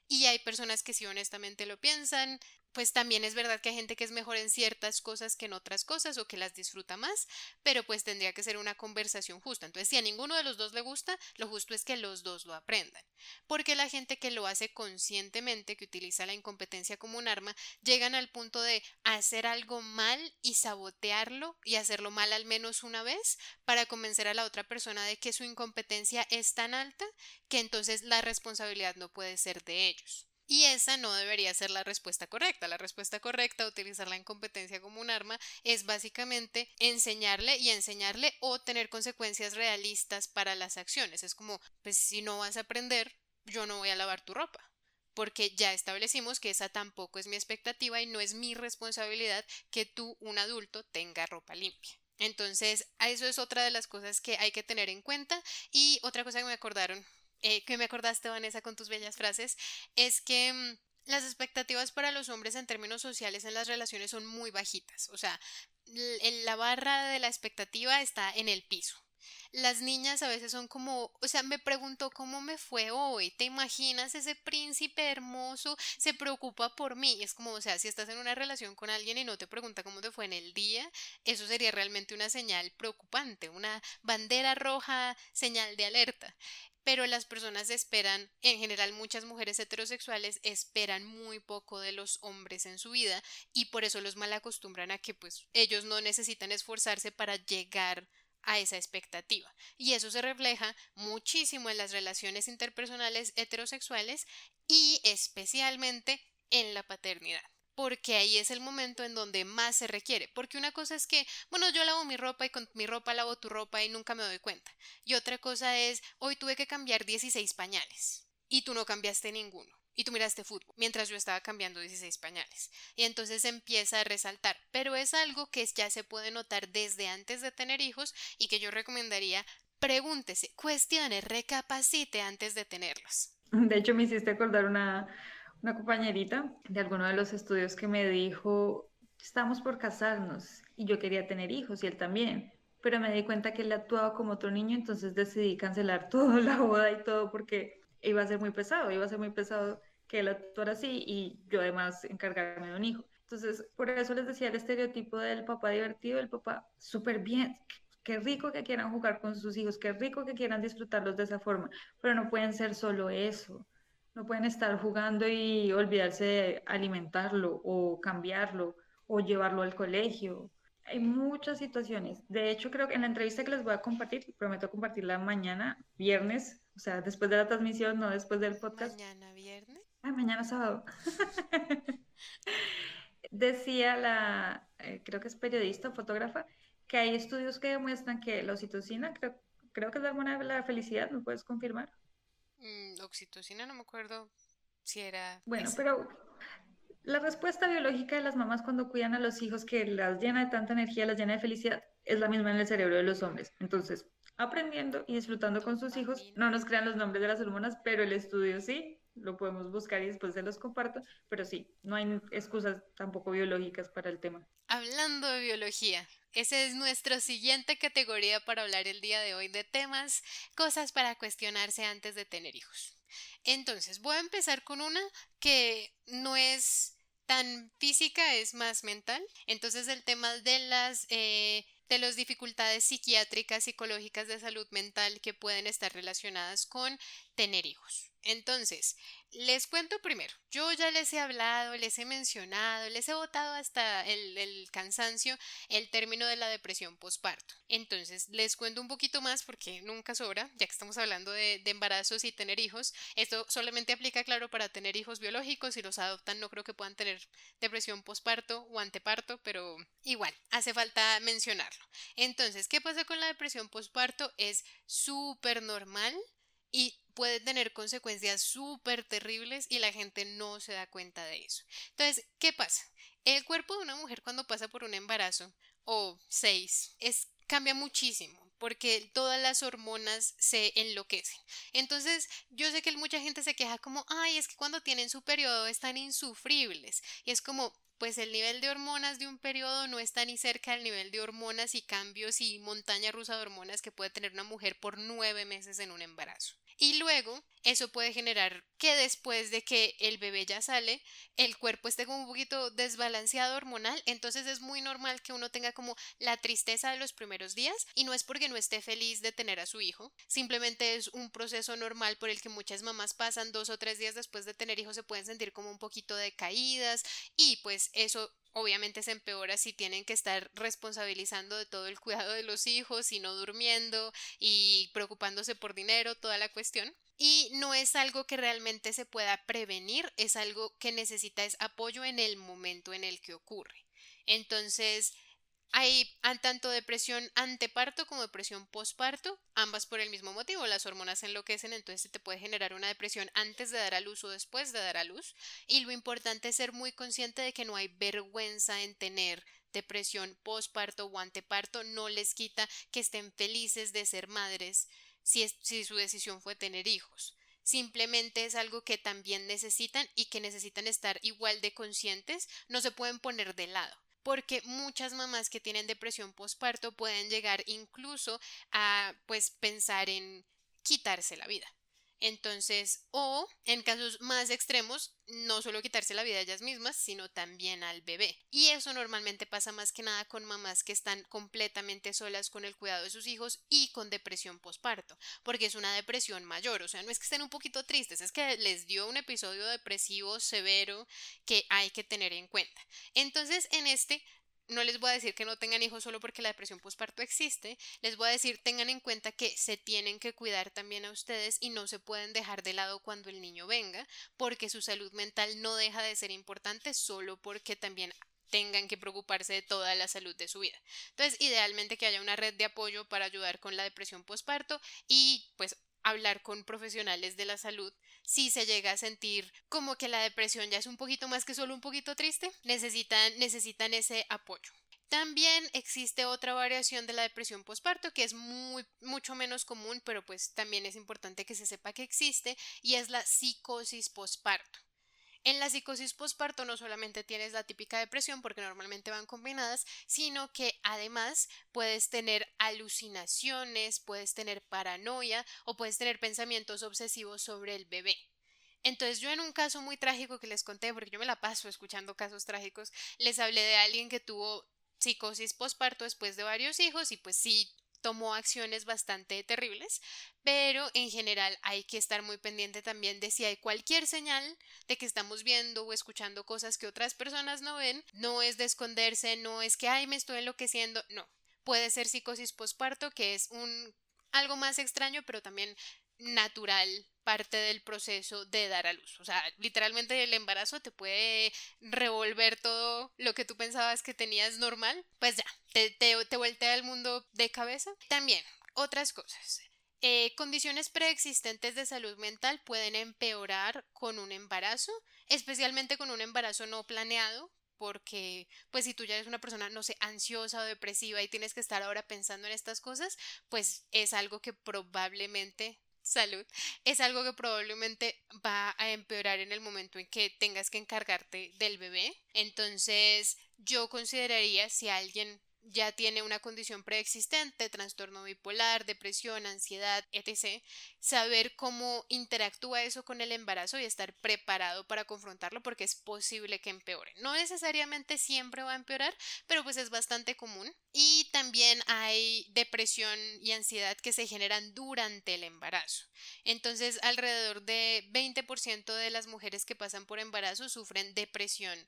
Y hay personas que sí honestamente lo piensan, pues también es verdad que hay gente que es mejor en ciertas cosas que en otras cosas o que las disfruta más, pero pues tendría que ser una conversación justa. Entonces, si a ninguno de los dos le gusta, lo justo es que los dos lo aprendan. Porque la gente que lo hace conscientemente, que utiliza la incompetencia como un arma, llegan al punto de hacer algo mal y sabotearlo y hacerlo mal al menos una vez para convencer a la otra persona de que su incompetencia es tan alta que entonces la responsabilidad no puede ser de ellos. Y esa no debería ser la respuesta correcta. La respuesta correcta, utilizar la incompetencia como un arma, es básicamente enseñarle y enseñarle o tener consecuencias realistas para las acciones. Es como, pues si no vas a aprender, yo no voy a lavar tu ropa porque ya establecimos que esa tampoco es mi expectativa y no es mi responsabilidad que tú, un adulto, tenga ropa limpia. Entonces, eso es otra de las cosas que hay que tener en cuenta. Y otra cosa que me acordaron eh, que me acordaste, Vanessa, con tus bellas frases, es que mm, las expectativas para los hombres en términos sociales en las relaciones son muy bajitas. O sea, la barra de la expectativa está en el piso. Las niñas a veces son como, o sea, me preguntó cómo me fue hoy. ¿Te imaginas ese príncipe hermoso se preocupa por mí? es como, o sea, si estás en una relación con alguien y no te pregunta cómo te fue en el día, eso sería realmente una señal preocupante, una bandera roja, señal de alerta pero las personas esperan, en general muchas mujeres heterosexuales esperan muy poco de los hombres en su vida y por eso los mal acostumbran a que pues ellos no necesitan esforzarse para llegar a esa expectativa. Y eso se refleja muchísimo en las relaciones interpersonales heterosexuales y especialmente en la paternidad porque ahí es el momento en donde más se requiere. Porque una cosa es que, bueno, yo lavo mi ropa y con mi ropa lavo tu ropa y nunca me doy cuenta. Y otra cosa es, hoy tuve que cambiar 16 pañales y tú no cambiaste ninguno. y tú miraste fútbol mientras yo estaba cambiando 16 pañales. Y entonces empieza a resaltar, pero es algo que ya se puede notar desde antes de tener hijos y que yo recomendaría pregúntese, cuestione, recapacite antes de tenerlos. De hecho, me hiciste acordar una, una compañerita de alguno de los estudios que me dijo, estamos por casarnos y yo quería tener hijos y él también, pero me di cuenta que él actuaba como otro niño, entonces decidí cancelar toda la boda y todo porque iba a ser muy pesado, iba a ser muy pesado que él actuara así y yo además encargarme de un hijo. Entonces, por eso les decía el estereotipo del papá divertido, el papá súper bien, qué rico que quieran jugar con sus hijos, qué rico que quieran disfrutarlos de esa forma, pero no pueden ser solo eso. No pueden estar jugando y olvidarse de alimentarlo o cambiarlo o llevarlo al colegio. Hay muchas situaciones. De hecho, creo que en la entrevista que les voy a compartir, prometo compartirla mañana, viernes, o sea, después de la transmisión, no después del podcast. Mañana viernes. Ay, mañana sábado. Decía la, eh, creo que es periodista o fotógrafa, que hay estudios que demuestran que la oxitocina, creo, creo que es la hormona de la felicidad, ¿me puedes confirmar? Mm, oxitocina, no me acuerdo si era... Bueno, pero la respuesta biológica de las mamás cuando cuidan a los hijos que las llena de tanta energía, las llena de felicidad, es la misma en el cerebro de los hombres. Entonces, aprendiendo y disfrutando con sus hijos. No nos crean los nombres de las hormonas, pero el estudio sí, lo podemos buscar y después se los comparto, pero sí, no hay excusas tampoco biológicas para el tema. Hablando de biología, esa es nuestra siguiente categoría para hablar el día de hoy de temas, cosas para cuestionarse antes de tener hijos. Entonces, voy a empezar con una que no es tan física, es más mental. Entonces, el tema de las eh, de las dificultades psiquiátricas, psicológicas de salud mental que pueden estar relacionadas con tener hijos. Entonces, les cuento primero, yo ya les he hablado, les he mencionado, les he votado hasta el, cansancio el término de la depresión postparto. Entonces, les cuento un poquito más porque nunca sobra, ya que estamos hablando de, embarazos y tener hijos. Esto solamente aplica, claro, para tener hijos biológicos. Si los adoptan, no creo que puedan tener depresión postparto o anteparto, pero igual, hace falta mencionarlo. Entonces, ¿qué pasa con la depresión postparto? Es súper normal y puede tener consecuencias súper terribles y la gente no se da cuenta de eso. Entonces, ¿qué pasa? El cuerpo de una mujer cuando pasa por un embarazo o seis es cambia muchísimo porque todas las hormonas se enloquecen. Entonces, yo sé que mucha gente se queja como, ay, es que cuando tienen su periodo están insufribles. Y es como, pues el nivel de hormonas de un periodo no está ni cerca del nivel de hormonas y cambios y montaña rusa de hormonas que puede tener una mujer por nueve meses en un embarazo. Y luego eso puede generar que después de que el bebé ya sale, el cuerpo esté como un poquito desbalanceado hormonal, entonces es muy normal que uno tenga como la tristeza de los primeros días y no es porque no esté feliz de tener a su hijo, simplemente es un proceso normal por el que muchas mamás pasan dos o tres días después de tener hijos se pueden sentir como un poquito decaídas y pues eso obviamente se empeora si tienen que estar responsabilizando de todo el cuidado de los hijos y no durmiendo y preocupándose por dinero, toda la cuestión. Y no es algo que realmente se pueda prevenir, es algo que necesita es apoyo en el momento en el que ocurre. Entonces, hay tanto depresión anteparto como depresión posparto, ambas por el mismo motivo. Las hormonas enloquecen, entonces se te puede generar una depresión antes de dar a luz o después de dar a luz. Y lo importante es ser muy consciente de que no hay vergüenza en tener depresión posparto o anteparto. No les quita que estén felices de ser madres si, si su decisión fue tener hijos simplemente es algo que también necesitan y que necesitan estar igual de conscientes, no se pueden poner de lado porque muchas mamás que tienen depresión postparto pueden llegar incluso a pues pensar en quitarse la vida. Entonces, o en casos más extremos, no solo quitarse la vida a ellas mismas, sino también al bebé. Y eso normalmente pasa más que nada con mamás que están completamente solas con el cuidado de sus hijos y con depresión posparto, porque es una depresión mayor, o sea, no es que estén un poquito tristes, es que les dio un episodio depresivo severo que hay que tener en cuenta. Entonces, en este no les voy a decir que no tengan hijos solo porque la depresión postparto existe, les voy a decir tengan en cuenta que se tienen que cuidar también a ustedes y no se pueden dejar de lado cuando el niño venga, porque su salud mental no deja de ser importante solo porque también tengan que preocuparse de toda la salud de su vida. Entonces, idealmente que haya una red de apoyo para ayudar con la depresión postparto y pues hablar con profesionales de la salud si se llega a sentir como que la depresión ya es un poquito más que solo un poquito triste, necesitan, ese apoyo. También existe otra variación de la depresión postparto que es mucho menos común, pero pues también es importante que se sepa que existe y es la psicosis postparto. En la psicosis postparto no solamente tienes la típica depresión porque normalmente van combinadas, sino que además puedes tener alucinaciones, puedes tener paranoia o puedes tener pensamientos obsesivos sobre el bebé. Entonces yo en un caso muy trágico que les conté, porque yo me la paso escuchando casos trágicos, les hablé de alguien que tuvo psicosis postparto después de varios hijos y pues sí tomó acciones bastante terribles, pero en general hay que estar muy pendiente también de si hay cualquier señal de que estamos viendo o escuchando cosas que otras personas no ven, no es de esconderse, no es que ay me estoy enloqueciendo, no. Puede ser psicosis postparto, que es un algo más extraño, pero también natural parte del proceso de dar a luz. O sea, literalmente el embarazo te puede revolver todo lo que tú pensabas que tenías normal. Pues ya, te, te, te el mundo de cabeza. También, otras cosas. Eh, condiciones preexistentes de salud mental pueden empeorar con un embarazo, especialmente con un embarazo no planeado, porque pues si tú ya eres una persona, no sé, ansiosa o depresiva y tienes que estar ahora pensando en estas cosas, pues es algo que probablemente salud, es algo que probablemente va a empeorar en el momento en que tengas que encargarte del bebé. Entonces, yo consideraría si alguien ya tiene una condición preexistente, trastorno bipolar, depresión, ansiedad, etc., saber cómo interactúa eso con el embarazo y estar preparado para confrontarlo porque es posible que empeore. No necesariamente siempre va a empeorar, pero pues es bastante común. Y también hay depresión y ansiedad que se generan durante el embarazo. Entonces, alrededor de 20% de las mujeres que pasan por embarazo sufren depresión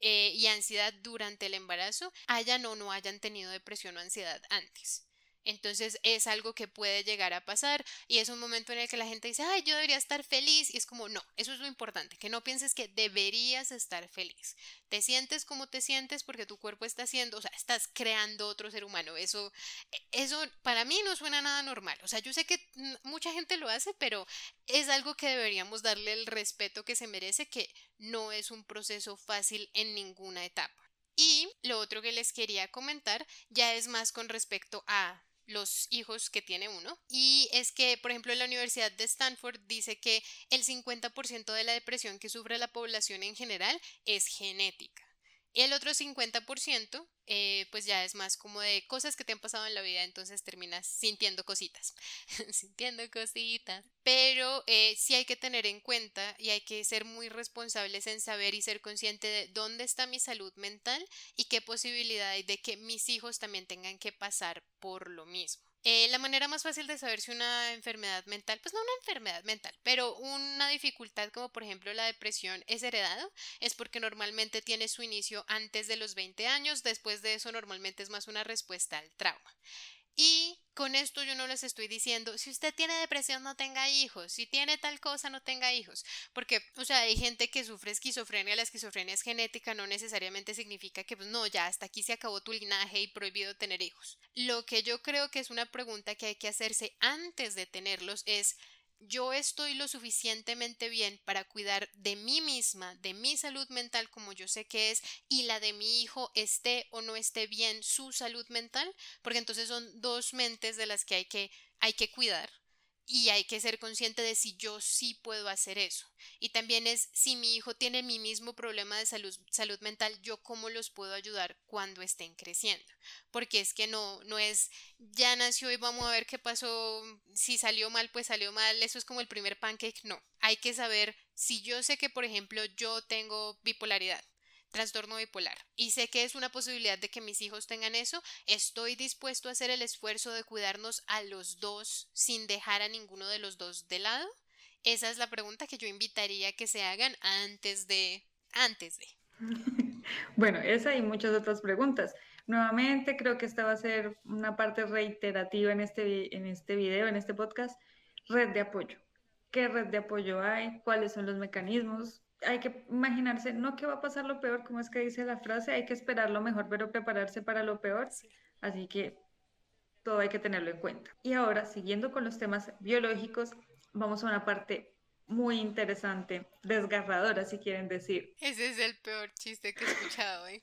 eh, y ansiedad durante el embarazo, hayan o no hayan tenido depresión o ansiedad antes. Entonces es algo que puede llegar a pasar y es un momento en el que la gente dice, ay, yo debería estar feliz y es como, no, eso es lo importante, que no pienses que deberías estar feliz. Te sientes como te sientes porque tu cuerpo está haciendo, o sea, estás creando otro ser humano. Eso, eso para mí no suena nada normal. O sea, yo sé que mucha gente lo hace, pero es algo que deberíamos darle el respeto que se merece, que no es un proceso fácil en ninguna etapa. Y lo otro que les quería comentar ya es más con respecto a los hijos que tiene uno. Y es que, por ejemplo, la Universidad de Stanford dice que el 50% de la depresión que sufre la población en general es genética. Y el otro 50%, eh, pues ya es más como de cosas que te han pasado en la vida, entonces terminas sintiendo cositas, sintiendo cositas. Pero eh, sí hay que tener en cuenta y hay que ser muy responsables en saber y ser consciente de dónde está mi salud mental y qué posibilidad hay de que mis hijos también tengan que pasar por lo mismo. Eh, la manera más fácil de saber si una enfermedad mental, pues no una enfermedad mental, pero una dificultad como por ejemplo la depresión es heredado, es porque normalmente tiene su inicio antes de los 20 años, después de eso normalmente es más una respuesta al trauma. Y con esto yo no les estoy diciendo, si usted tiene depresión no tenga hijos, si tiene tal cosa no tenga hijos, porque, o sea, hay gente que sufre esquizofrenia, la esquizofrenia es genética, no necesariamente significa que, pues no, ya hasta aquí se acabó tu linaje y prohibido tener hijos. Lo que yo creo que es una pregunta que hay que hacerse antes de tenerlos es, yo estoy lo suficientemente bien para cuidar de mí misma, de mi salud mental como yo sé que es, y la de mi hijo esté o no esté bien su salud mental, porque entonces son dos mentes de las que hay que, hay que cuidar y hay que ser consciente de si yo sí puedo hacer eso. Y también es si mi hijo tiene mi mismo problema de salud, salud mental, yo cómo los puedo ayudar cuando estén creciendo. Porque es que no, no es ya nació y vamos a ver qué pasó, si salió mal, pues salió mal, eso es como el primer pancake, no. Hay que saber si yo sé que, por ejemplo, yo tengo bipolaridad trastorno bipolar y sé que es una posibilidad de que mis hijos tengan eso, estoy dispuesto a hacer el esfuerzo de cuidarnos a los dos sin dejar a ninguno de los dos de lado. Esa es la pregunta que yo invitaría que se hagan antes de antes de. Bueno, esa y muchas otras preguntas. Nuevamente creo que esta va a ser una parte reiterativa en este, en este video, en este podcast. Red de apoyo. ¿Qué red de apoyo hay? ¿Cuáles son los mecanismos? Hay que imaginarse, no que va a pasar lo peor, como es que dice la frase, hay que esperar lo mejor, pero prepararse para lo peor. Así que todo hay que tenerlo en cuenta. Y ahora, siguiendo con los temas biológicos, vamos a una parte muy interesante, desgarradora, si quieren decir. Ese es el peor chiste que he escuchado hoy.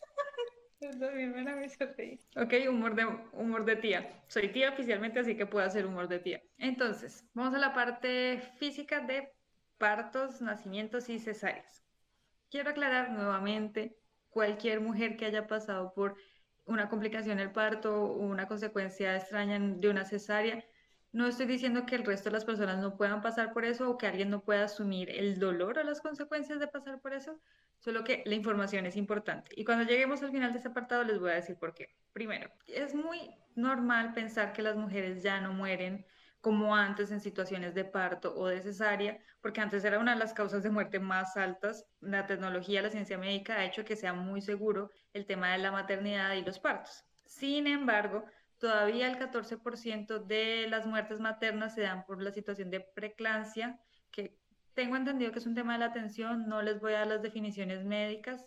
Ok, humor de, humor de tía. Soy tía oficialmente, así que puedo hacer humor de tía. Entonces, vamos a la parte física de partos, nacimientos y cesáreas. Quiero aclarar nuevamente, cualquier mujer que haya pasado por una complicación del parto o una consecuencia extraña de una cesárea, no estoy diciendo que el resto de las personas no puedan pasar por eso o que alguien no pueda asumir el dolor o las consecuencias de pasar por eso, solo que la información es importante. Y cuando lleguemos al final de este apartado les voy a decir por qué. Primero, es muy normal pensar que las mujeres ya no mueren como antes en situaciones de parto o de cesárea, porque antes era una de las causas de muerte más altas. La tecnología, la ciencia médica ha hecho que sea muy seguro el tema de la maternidad y los partos. Sin embargo, todavía el 14% de las muertes maternas se dan por la situación de preclancia, que tengo entendido que es un tema de la atención, no les voy a dar las definiciones médicas,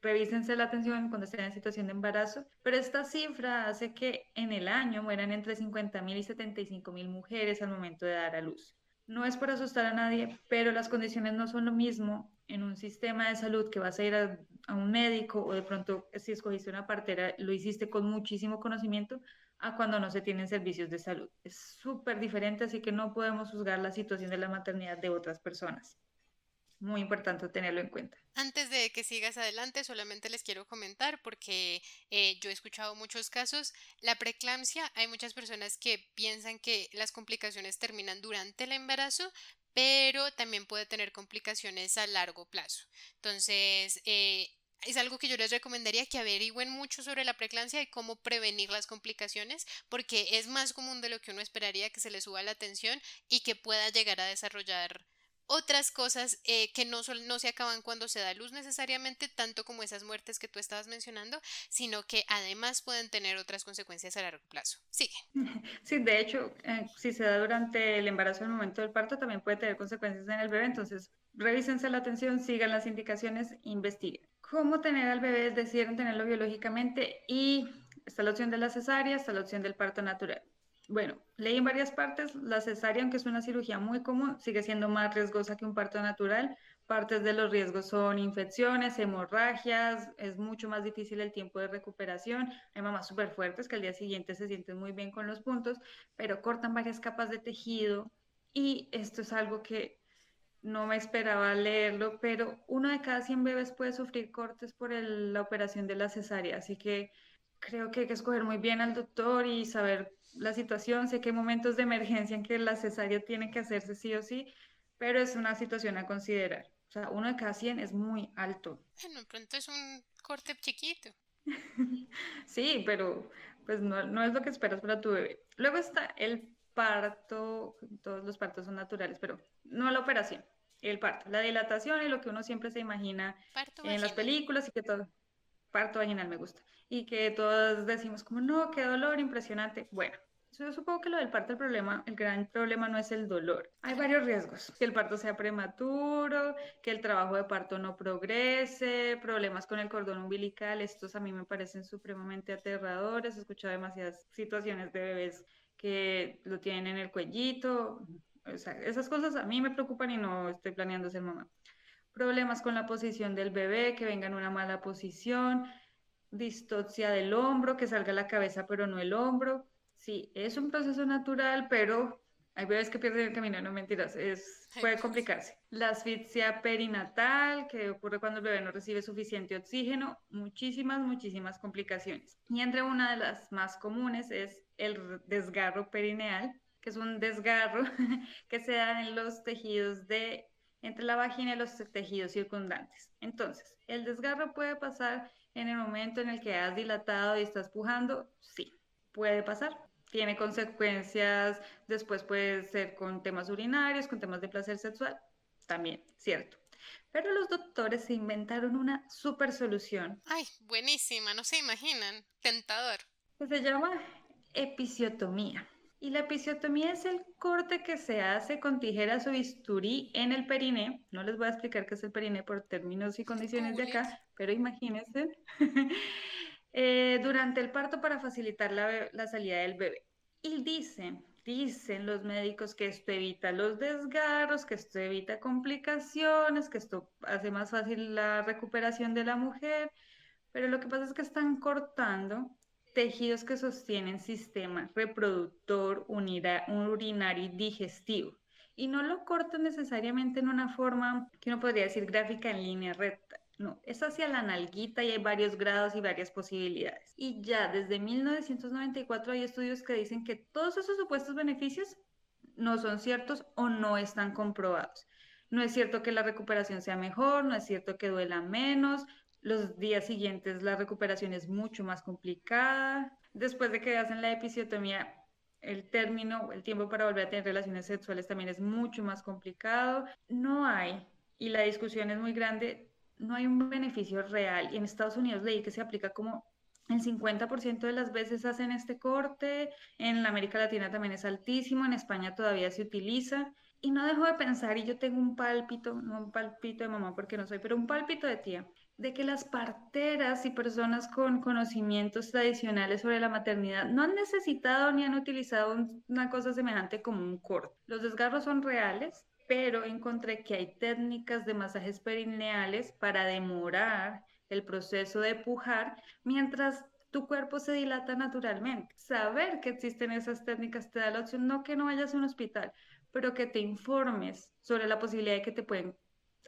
revísense la atención cuando estén en situación de embarazo, pero esta cifra hace que en el año mueran entre 50.000 y 75.000 mujeres al momento de dar a luz. No es por asustar a nadie, pero las condiciones no son lo mismo en un sistema de salud que vas a ir a, a un médico o de pronto si escogiste una partera lo hiciste con muchísimo conocimiento a cuando no se tienen servicios de salud. Es súper diferente, así que no podemos juzgar la situación de la maternidad de otras personas muy importante tenerlo en cuenta. Antes de que sigas adelante, solamente les quiero comentar porque eh, yo he escuchado muchos casos, la preeclampsia, hay muchas personas que piensan que las complicaciones terminan durante el embarazo, pero también puede tener complicaciones a largo plazo. Entonces, eh, es algo que yo les recomendaría que averigüen mucho sobre la preeclampsia y cómo prevenir las complicaciones, porque es más común de lo que uno esperaría que se le suba la tensión y que pueda llegar a desarrollar otras cosas eh, que no, no se acaban cuando se da luz necesariamente, tanto como esas muertes que tú estabas mencionando, sino que además pueden tener otras consecuencias a largo plazo. Sigue. Sí, de hecho, eh, si se da durante el embarazo, en el momento del parto, también puede tener consecuencias en el bebé, entonces revísense la atención, sigan las indicaciones, investiguen. ¿Cómo tener al bebé? Deciden tenerlo biológicamente y está la opción de la cesárea, está la opción del parto natural. Bueno, leí en varias partes, la cesárea, aunque es una cirugía muy común, sigue siendo más riesgosa que un parto natural. Partes de los riesgos son infecciones, hemorragias, es mucho más difícil el tiempo de recuperación. Hay mamás súper fuertes que al día siguiente se sienten muy bien con los puntos, pero cortan varias capas de tejido y esto es algo que no me esperaba leerlo, pero uno de cada 100 bebés puede sufrir cortes por la operación de la cesárea, así que creo que hay que escoger muy bien al doctor y saber la situación, sé que hay momentos de emergencia en que la cesárea tiene que hacerse sí o sí, pero es una situación a considerar. O sea, uno de cada 100 es muy alto. Bueno, pronto es un corte chiquito. sí, pero pues no, no, es lo que esperas para tu bebé. Luego está el parto, todos los partos son naturales, pero no la operación, el parto, la dilatación y lo que uno siempre se imagina en las películas y que todo, parto vaginal me gusta, y que todos decimos como, no, qué dolor impresionante. Bueno, yo supongo que lo del parto, el problema, el gran problema no es el dolor. Hay varios riesgos. Que el parto sea prematuro, que el trabajo de parto no progrese, problemas con el cordón umbilical. Estos a mí me parecen supremamente aterradores. He escuchado demasiadas situaciones de bebés que lo tienen en el cuellito. O sea, esas cosas a mí me preocupan y no estoy planeando ser mamá. Problemas con la posición del bebé, que venga en una mala posición, distocia del hombro, que salga la cabeza pero no el hombro Sí, es un proceso natural, pero hay bebés que pierden el camino, no mentiras, es, puede complicarse. La asfixia perinatal, que ocurre cuando el bebé no recibe suficiente oxígeno, muchísimas, muchísimas complicaciones. Y entre una de las más comunes es el desgarro perineal, que es un desgarro que se da en los tejidos de entre la vagina y los tejidos circundantes. Entonces, ¿el desgarro puede pasar en el momento en el que has dilatado y estás pujando? Sí, puede pasar tiene consecuencias, después puede ser con temas urinarios, con temas de placer sexual, también, cierto. Pero los doctores se inventaron una super solución. Ay, buenísima, no se imaginan, tentador. se llama episiotomía. Y la episiotomía es el corte que se hace con tijeras o bisturí en el periné. No les voy a explicar qué es el periné por términos y condiciones de acá, pero imagínense. eh, durante el parto para facilitar la, la salida del bebé. Y dicen, dicen los médicos que esto evita los desgarros, que esto evita complicaciones, que esto hace más fácil la recuperación de la mujer, pero lo que pasa es que están cortando tejidos que sostienen sistema reproductor, urinario y digestivo. Y no lo cortan necesariamente en una forma que uno podría decir gráfica en línea recta. No, es hacia la nalguita y hay varios grados y varias posibilidades. Y ya desde 1994 hay estudios que dicen que todos esos supuestos beneficios no son ciertos o no están comprobados. No es cierto que la recuperación sea mejor, no es cierto que duela menos, los días siguientes la recuperación es mucho más complicada. Después de que hacen la episiotomía, el término, el tiempo para volver a tener relaciones sexuales también es mucho más complicado. No hay, y la discusión es muy grande, no hay un beneficio real. Y en Estados Unidos leí que se aplica como el 50% de las veces hacen este corte, en América Latina también es altísimo, en España todavía se utiliza. Y no dejo de pensar, y yo tengo un pálpito, no un pálpito de mamá porque no soy, pero un pálpito de tía, de que las parteras y personas con conocimientos tradicionales sobre la maternidad no han necesitado ni han utilizado una cosa semejante como un corte. Los desgarros son reales, pero encontré que hay técnicas de masajes perineales para demorar el proceso de pujar mientras tu cuerpo se dilata naturalmente. Saber que existen esas técnicas te da la opción no que no vayas a un hospital, pero que te informes sobre la posibilidad de que te pueden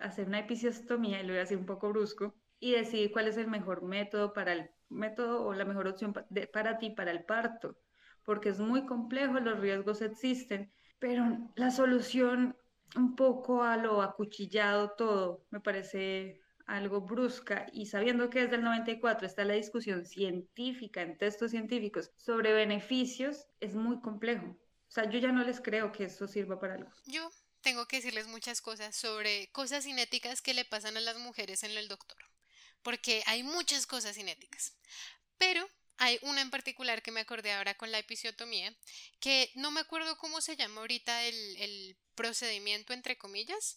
hacer una episostomía, y lo voy a decir un poco brusco, y decidir cuál es el mejor método para el método o la mejor opción para ti para el parto, porque es muy complejo, los riesgos existen, pero la solución un poco a lo acuchillado todo, me parece algo brusca y sabiendo que desde el 94 está la discusión científica en textos científicos sobre beneficios, es muy complejo. O sea, yo ya no les creo que eso sirva para algo. Yo tengo que decirles muchas cosas sobre cosas cinéticas que le pasan a las mujeres en el doctor, porque hay muchas cosas cinéticas. Pero hay una en particular que me acordé ahora con la episiotomía, que no me acuerdo cómo se llama ahorita el, procedimiento, entre comillas,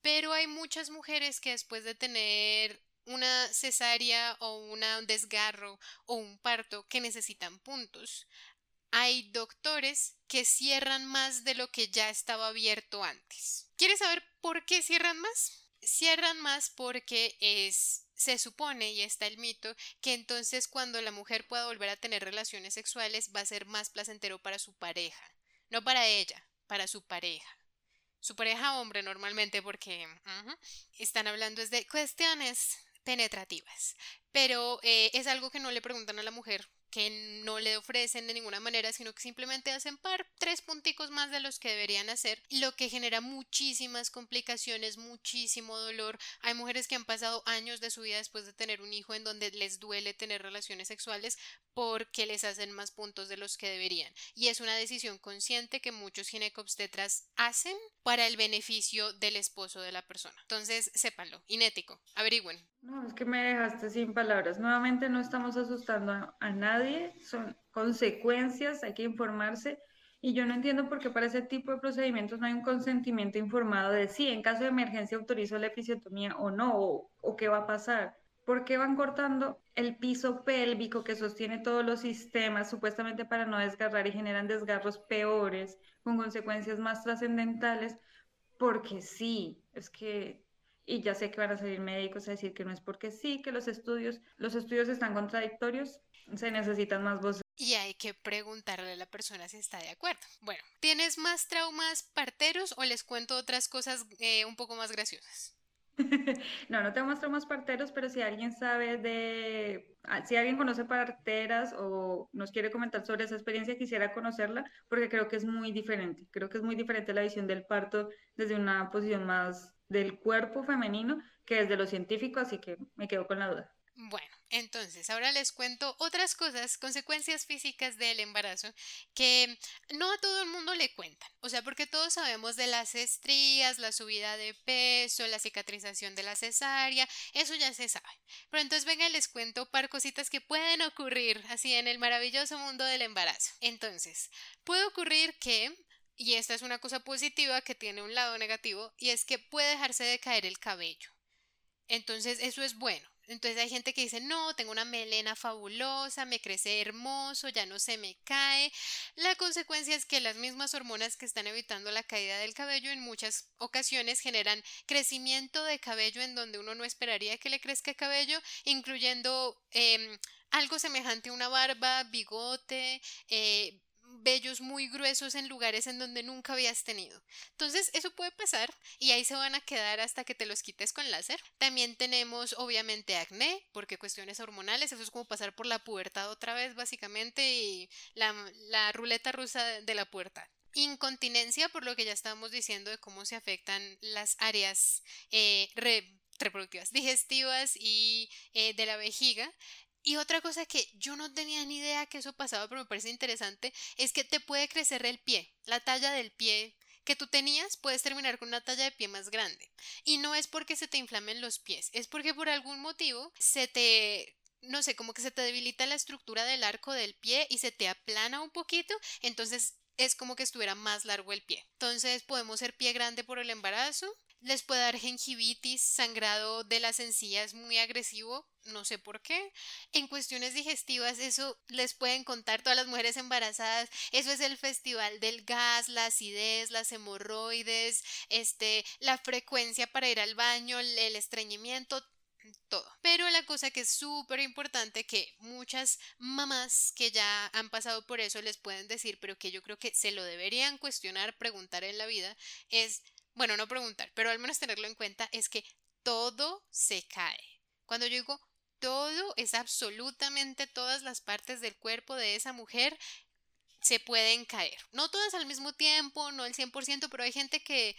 pero hay muchas mujeres que después de tener una cesárea o un desgarro o un parto que necesitan puntos, hay doctores que cierran más de lo que ya estaba abierto antes. ¿Quieres saber por qué cierran más? Cierran más porque es se supone, y está el mito, que entonces cuando la mujer pueda volver a tener relaciones sexuales va a ser más placentero para su pareja. No para ella, para su pareja. Su pareja hombre normalmente porque están hablando de cuestiones penetrativas. Pero eh, es algo que no le preguntan a la mujer que no le ofrecen de ninguna manera, sino que simplemente hacen par tres punticos más de los que deberían hacer, lo que genera muchísimas complicaciones, muchísimo dolor. Hay mujeres que han pasado años de su vida después de tener un hijo en donde les duele tener relaciones sexuales porque les hacen más puntos de los que deberían. Y es una decisión consciente que muchos ginecobstetras hacen para el beneficio del esposo de la persona. Entonces, sépanlo, inético, averigüen. No, es que me dejaste sin palabras. Nuevamente no estamos asustando a nadie, son consecuencias, hay que informarse. Y yo no entiendo por qué para ese tipo de procedimientos no hay un consentimiento informado de si en caso de emergencia autorizo la episiotomía o no, o, o qué va a pasar. ¿Por qué van cortando el piso pélvico que sostiene todos los sistemas supuestamente para no desgarrar y generan desgarros peores con consecuencias más trascendentales? Porque sí, es que y ya sé que van a salir médicos a decir que no es porque sí, que los estudios, los estudios están contradictorios, se necesitan más voces. Y hay que preguntarle a la persona si está de acuerdo. Bueno, ¿tienes más traumas parteros o les cuento otras cosas eh, un poco más graciosas? no, no tengo más parteros, pero si alguien sabe de, ah, si alguien conoce parteras o nos quiere comentar sobre esa experiencia, quisiera conocerla porque creo que es muy diferente. Creo que es muy diferente la visión del parto desde una posición más del cuerpo femenino que desde lo científico, así que me quedo con la duda. Bueno, entonces ahora les cuento otras cosas, consecuencias físicas del embarazo que no a todo el mundo le cuentan. O sea, porque todos sabemos de las estrías, la subida de peso, la cicatrización de la cesárea, eso ya se sabe. Pero entonces venga, les cuento par cositas que pueden ocurrir así en el maravilloso mundo del embarazo. Entonces, puede ocurrir que y esta es una cosa positiva que tiene un lado negativo y es que puede dejarse de caer el cabello. Entonces eso es bueno Entonces hay gente que dice, no, tengo una melena fabulosa, me crece hermoso, ya no se me cae. La consecuencia es que las mismas hormonas que están evitando la caída del cabello en muchas ocasiones generan crecimiento de cabello en donde uno no esperaría que le crezca cabello, incluyendo em, algo semejante a una barba, bigote, eh, vellos muy gruesos en lugares en donde nunca habías tenido. Entonces, eso puede pasar y ahí se van a quedar hasta que te los quites con láser. También tenemos, obviamente, acné, porque cuestiones hormonales, eso es como pasar por la pubertad otra vez, básicamente, y la, ruleta rusa de la puerta. Incontinencia, por lo que ya estábamos diciendo de cómo se afectan las áreas eh, reproductivas, digestivas y eh, de la vejiga. Y otra cosa que yo no tenía ni idea que eso pasaba, pero me parece interesante, es que te puede crecer el pie, la talla del pie que tú tenías, puedes terminar con una talla de pie más grande. Y no es porque se te inflamen los pies, es porque por algún motivo se te no sé, como que se te debilita la estructura del arco del pie y se te aplana un poquito, entonces es como que estuviera más largo el pie. Entonces podemos ser pie grande por el embarazo, les puede dar gingivitis, sangrado de las encías muy agresivo, no sé por qué. En cuestiones digestivas, eso les pueden contar todas las mujeres embarazadas. Eso es el festival del gas, la acidez, las hemorroides, este, la frecuencia para ir al baño, el estreñimiento, todo. Pero la cosa que es súper importante que muchas mamás que ya han pasado por eso les pueden decir, pero que yo creo que se lo deberían cuestionar, preguntar en la vida, es bueno, no preguntar, pero al menos tenerlo en cuenta, es que todo se cae. Cuando yo digo todo, es absolutamente todas las partes del cuerpo de esa mujer se pueden caer. No todas al mismo tiempo, no el 100%, pero hay gente que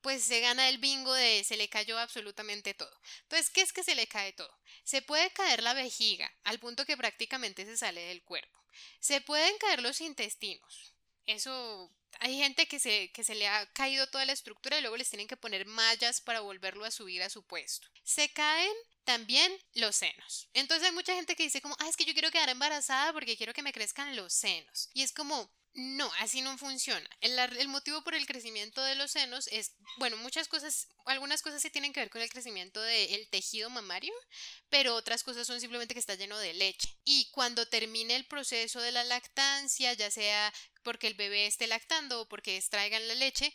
pues se gana el bingo de se le cayó absolutamente todo. Entonces, ¿qué es que se le cae todo? Se puede caer la vejiga, al punto que prácticamente se sale del cuerpo. Se pueden caer los intestinos. Eso hay gente que se, que se le ha caído toda la estructura y luego les tienen que poner mallas para volverlo a subir a su puesto. Se caen también los senos. Entonces hay mucha gente que dice como, ah, es que yo quiero quedar embarazada porque quiero que me crezcan los senos. Y es como, no, así no funciona. El, motivo por el crecimiento de los senos es, bueno, muchas cosas, algunas cosas sí tienen que ver con el crecimiento del tejido mamario, pero otras cosas son simplemente que está lleno de leche. Y cuando termine el proceso de la lactancia, ya sea porque el bebé esté lactando o porque extraigan la leche,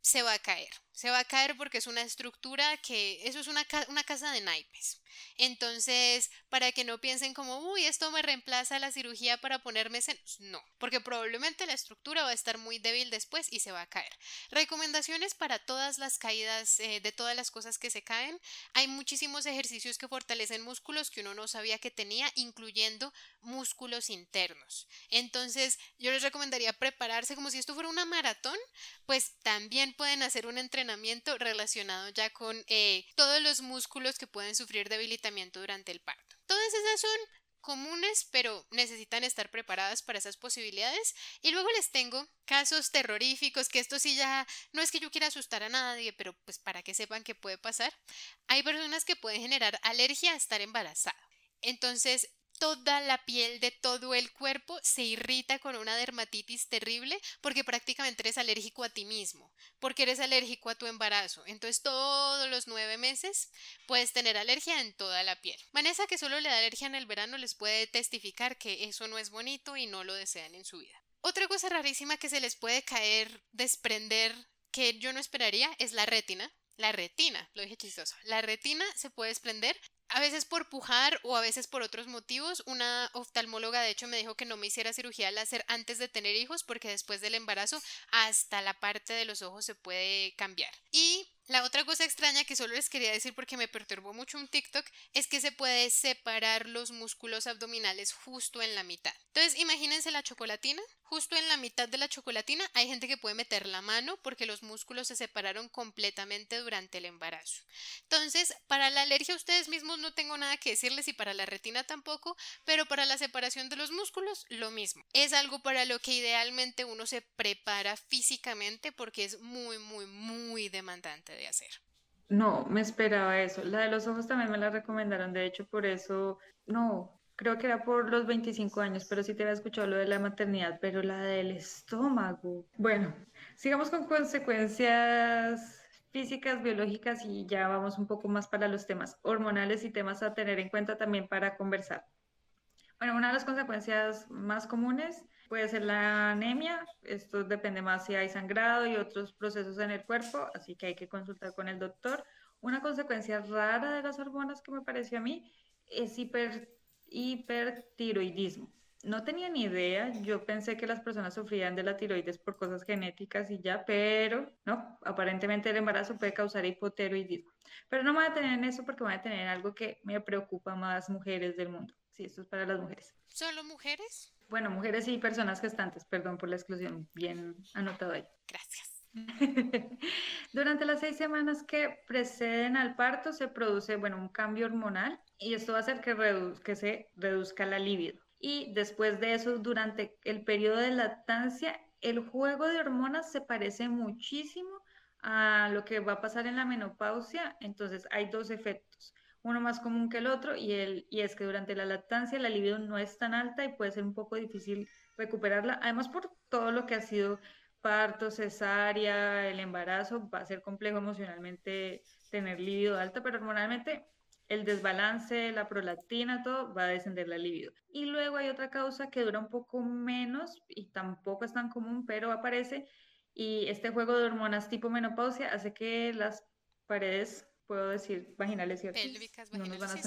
se va a caer. Se va a caer porque es una estructura que, eso es una, una casa de naipes. Entonces, para que no piensen como, uy, esto me reemplaza la cirugía para ponerme senos. No, porque probablemente la estructura va a estar muy débil después y se va a caer. Recomendaciones para todas las caídas eh, de todas las cosas que se caen. Hay muchísimos ejercicios que fortalecen músculos que uno no sabía que tenía, incluyendo músculos internos. Entonces, yo les recomendaría prepararse como si esto fuera una maratón, pues también pueden hacer un entrenamiento relacionado ya con eh, todos los músculos que pueden sufrir durante el parto. Todas esas son comunes, pero necesitan estar preparadas para esas posibilidades. Y luego les tengo casos terroríficos, que esto sí ya no es que yo quiera asustar a nadie, pero pues para que sepan qué puede pasar. Hay personas que pueden generar alergia a estar embarazada. Entonces, toda la piel de todo el cuerpo se irrita con una dermatitis terrible porque prácticamente eres alérgico a ti mismo, porque eres alérgico a tu embarazo. Entonces todos los nueve meses puedes tener alergia en toda la piel. Vanessa, que solo le da alergia en el verano, les puede testificar que eso no es bonito y no lo desean en su vida. Otra cosa rarísima que se les puede caer, desprender, que yo no esperaría, es la retina. La retina, lo dije chistoso. La retina se puede desprender a veces por pujar o a veces por otros motivos. Una oftalmóloga de hecho me dijo que no me hiciera cirugía láser antes de tener hijos porque después del embarazo hasta la parte de los ojos se puede cambiar. Y la otra cosa extraña que solo les quería decir porque me perturbó mucho un TikTok es que se puede separar los músculos abdominales justo en la mitad. Entonces, imagínense la chocolatina. Justo en la mitad de la chocolatina hay gente que puede meter la mano porque los músculos se separaron completamente durante el embarazo. Entonces, para la alergia ustedes mismos no tengo nada que decirles y para la retina tampoco, pero para la separación de los músculos lo mismo. Es algo para lo que idealmente uno se prepara físicamente porque es muy, muy, muy demandante hacer. No, me esperaba eso. La de los ojos también me la recomendaron, de hecho, por eso, no, creo que era por los 25 años, pero sí te había escuchado lo de la maternidad, pero la del estómago. Bueno, sigamos con consecuencias físicas, biológicas y ya vamos un poco más para los temas hormonales y temas a tener en cuenta también para conversar. Bueno, una de las consecuencias más comunes puede ser la anemia. Esto depende más si hay sangrado y otros procesos en el cuerpo, así que hay que consultar con el doctor. Una consecuencia rara de las hormonas que me pareció a mí es hiper, hipertiroidismo. No tenía ni idea, yo pensé que las personas sufrían de la tiroides por cosas genéticas y ya, pero no, aparentemente el embarazo puede causar hipotiroidismo. Pero no me voy a tener en eso porque voy a tener algo que me preocupa más mujeres del mundo. Sí, esto es para las mujeres. ¿Solo mujeres? Bueno, mujeres y personas gestantes, perdón por la exclusión, bien anotado ahí. Gracias. Durante las seis semanas que preceden al parto se produce, bueno, un cambio hormonal y esto va a hacer que, que se reduzca la libido. Y después de eso, durante el periodo de lactancia, el juego de hormonas se parece muchísimo a lo que va a pasar en la menopausia. Entonces, hay dos efectos, uno más común que el otro, y, el, y es que durante la lactancia la libido no es tan alta y puede ser un poco difícil recuperarla, además por todo lo que ha sido parto, cesárea, el embarazo, va a ser complejo emocionalmente tener libido alta, pero hormonalmente el desbalance, la prolactina, todo va a descender la libido. Y luego hay otra causa que dura un poco menos y tampoco es tan común, pero aparece y este juego de hormonas tipo menopausia hace que las paredes, puedo decir, vaginales, ¿cierto? Pélvicas, vaginales,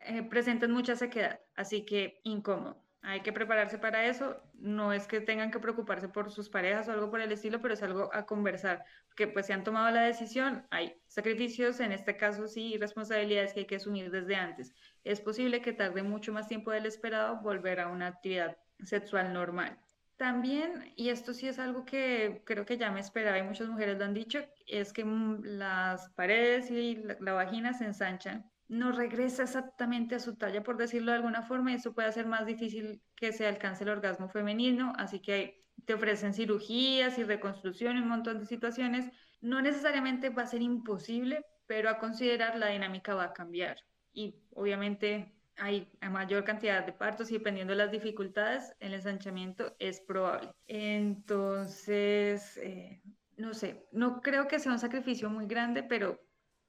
eh, presenten mucha sequedad, así que incómodo hay que prepararse para eso. No es que tengan que preocuparse por sus parejas o algo por el estilo, pero es algo a conversar, porque pues se han tomado la decisión, hay sacrificios, en este caso sí, responsabilidades que hay que asumir desde antes. Es posible que tarde mucho más tiempo del esperado volver a una actividad sexual normal. También, y esto sí es algo que creo que ya me esperaba y muchas mujeres lo han dicho, es que mm, las paredes y la, vagina se ensanchan no regresa exactamente a su talla, por decirlo de alguna forma, y eso puede hacer más difícil que se alcance el orgasmo femenino, así que te ofrecen cirugías y reconstrucción, un montón de situaciones. No necesariamente va a ser imposible, pero a considerar la dinámica va a cambiar. Y obviamente hay mayor cantidad de partos y dependiendo de las dificultades, el ensanchamiento es probable. Entonces, eh, no sé, no creo que sea un sacrificio muy grande, pero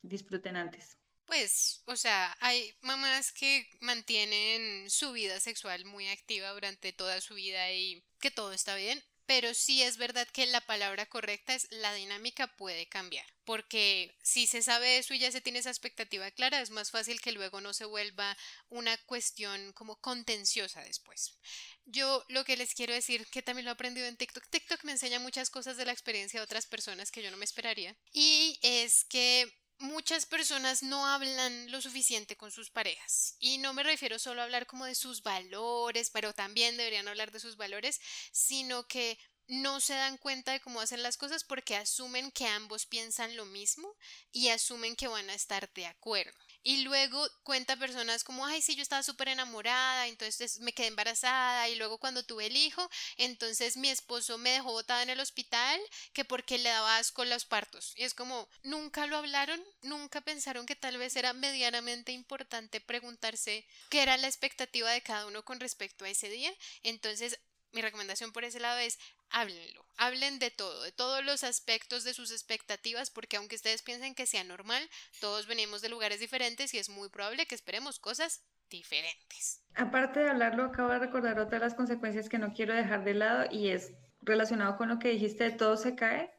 disfruten antes. Pues, o sea, hay mamás que mantienen su vida sexual muy activa durante toda su vida y que todo está bien, pero sí es verdad que la palabra correcta es la dinámica puede cambiar, porque si se sabe eso y ya se tiene esa expectativa clara, es más fácil que luego no se vuelva una cuestión como contenciosa después. Yo lo que les quiero decir, que también lo he aprendido en TikTok, TikTok me enseña muchas cosas de la experiencia de otras personas que yo no me esperaría, y es que muchas personas no hablan lo suficiente con sus parejas. Y no me refiero solo a hablar como de sus valores, pero también deberían hablar de sus valores, sino que no se dan cuenta de cómo hacen las cosas porque asumen que ambos piensan lo mismo y asumen que van a estar de acuerdo. Y luego cuenta personas como, ay, sí, yo estaba súper enamorada, entonces me quedé embarazada y luego cuando tuve el hijo, entonces mi esposo me dejó botada en el hospital que porque le daba asco los partos. Y es como, nunca lo hablaron, nunca pensaron que tal vez era medianamente importante preguntarse qué era la expectativa de cada uno con respecto a ese día. Entonces, mi recomendación por ese lado es háblenlo, hablen de todo, de todos los aspectos de sus expectativas, porque aunque ustedes piensen que sea normal, todos venimos de lugares diferentes y es muy probable que esperemos cosas diferentes. Aparte de hablarlo, acabo de recordar otra de las consecuencias que no quiero dejar de lado y es relacionado con lo que dijiste de todo se cae.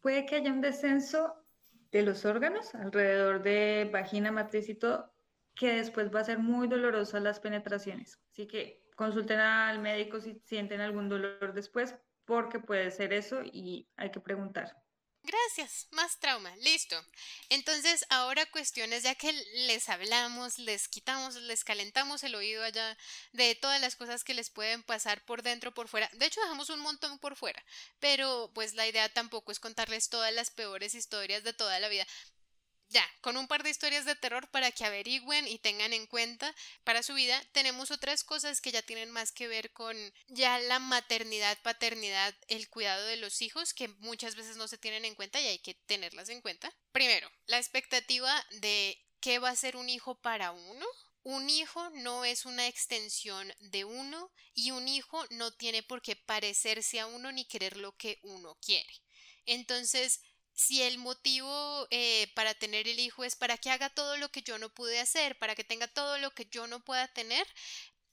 Puede que haya un descenso de los órganos alrededor de vagina, matriz y todo, que después va a ser muy dolorosa las penetraciones. Así que consulten al médico si sienten algún dolor después, porque puede ser eso y hay que preguntar. Gracias, más trauma, listo. Entonces, ahora cuestiones, ya que les hablamos, les quitamos, les calentamos el oído allá de todas las cosas que les pueden pasar por dentro, por fuera. De hecho, dejamos un montón por fuera, pero pues la idea tampoco es contarles todas las peores historias de toda la vida ya, con un par de historias de terror para que averigüen y tengan en cuenta para su vida, tenemos otras cosas que ya tienen más que ver con ya la maternidad, paternidad, el cuidado de los hijos, que muchas veces no se tienen en cuenta y hay que tenerlas en cuenta. Primero, la expectativa de qué va a ser un hijo para uno. Un hijo no es una extensión de uno y un hijo no tiene por qué parecerse a uno ni querer lo que uno quiere. Entonces, Si el motivo eh, para tener el hijo es para que haga todo lo que yo no pude hacer, para que tenga todo lo que yo no pueda tener,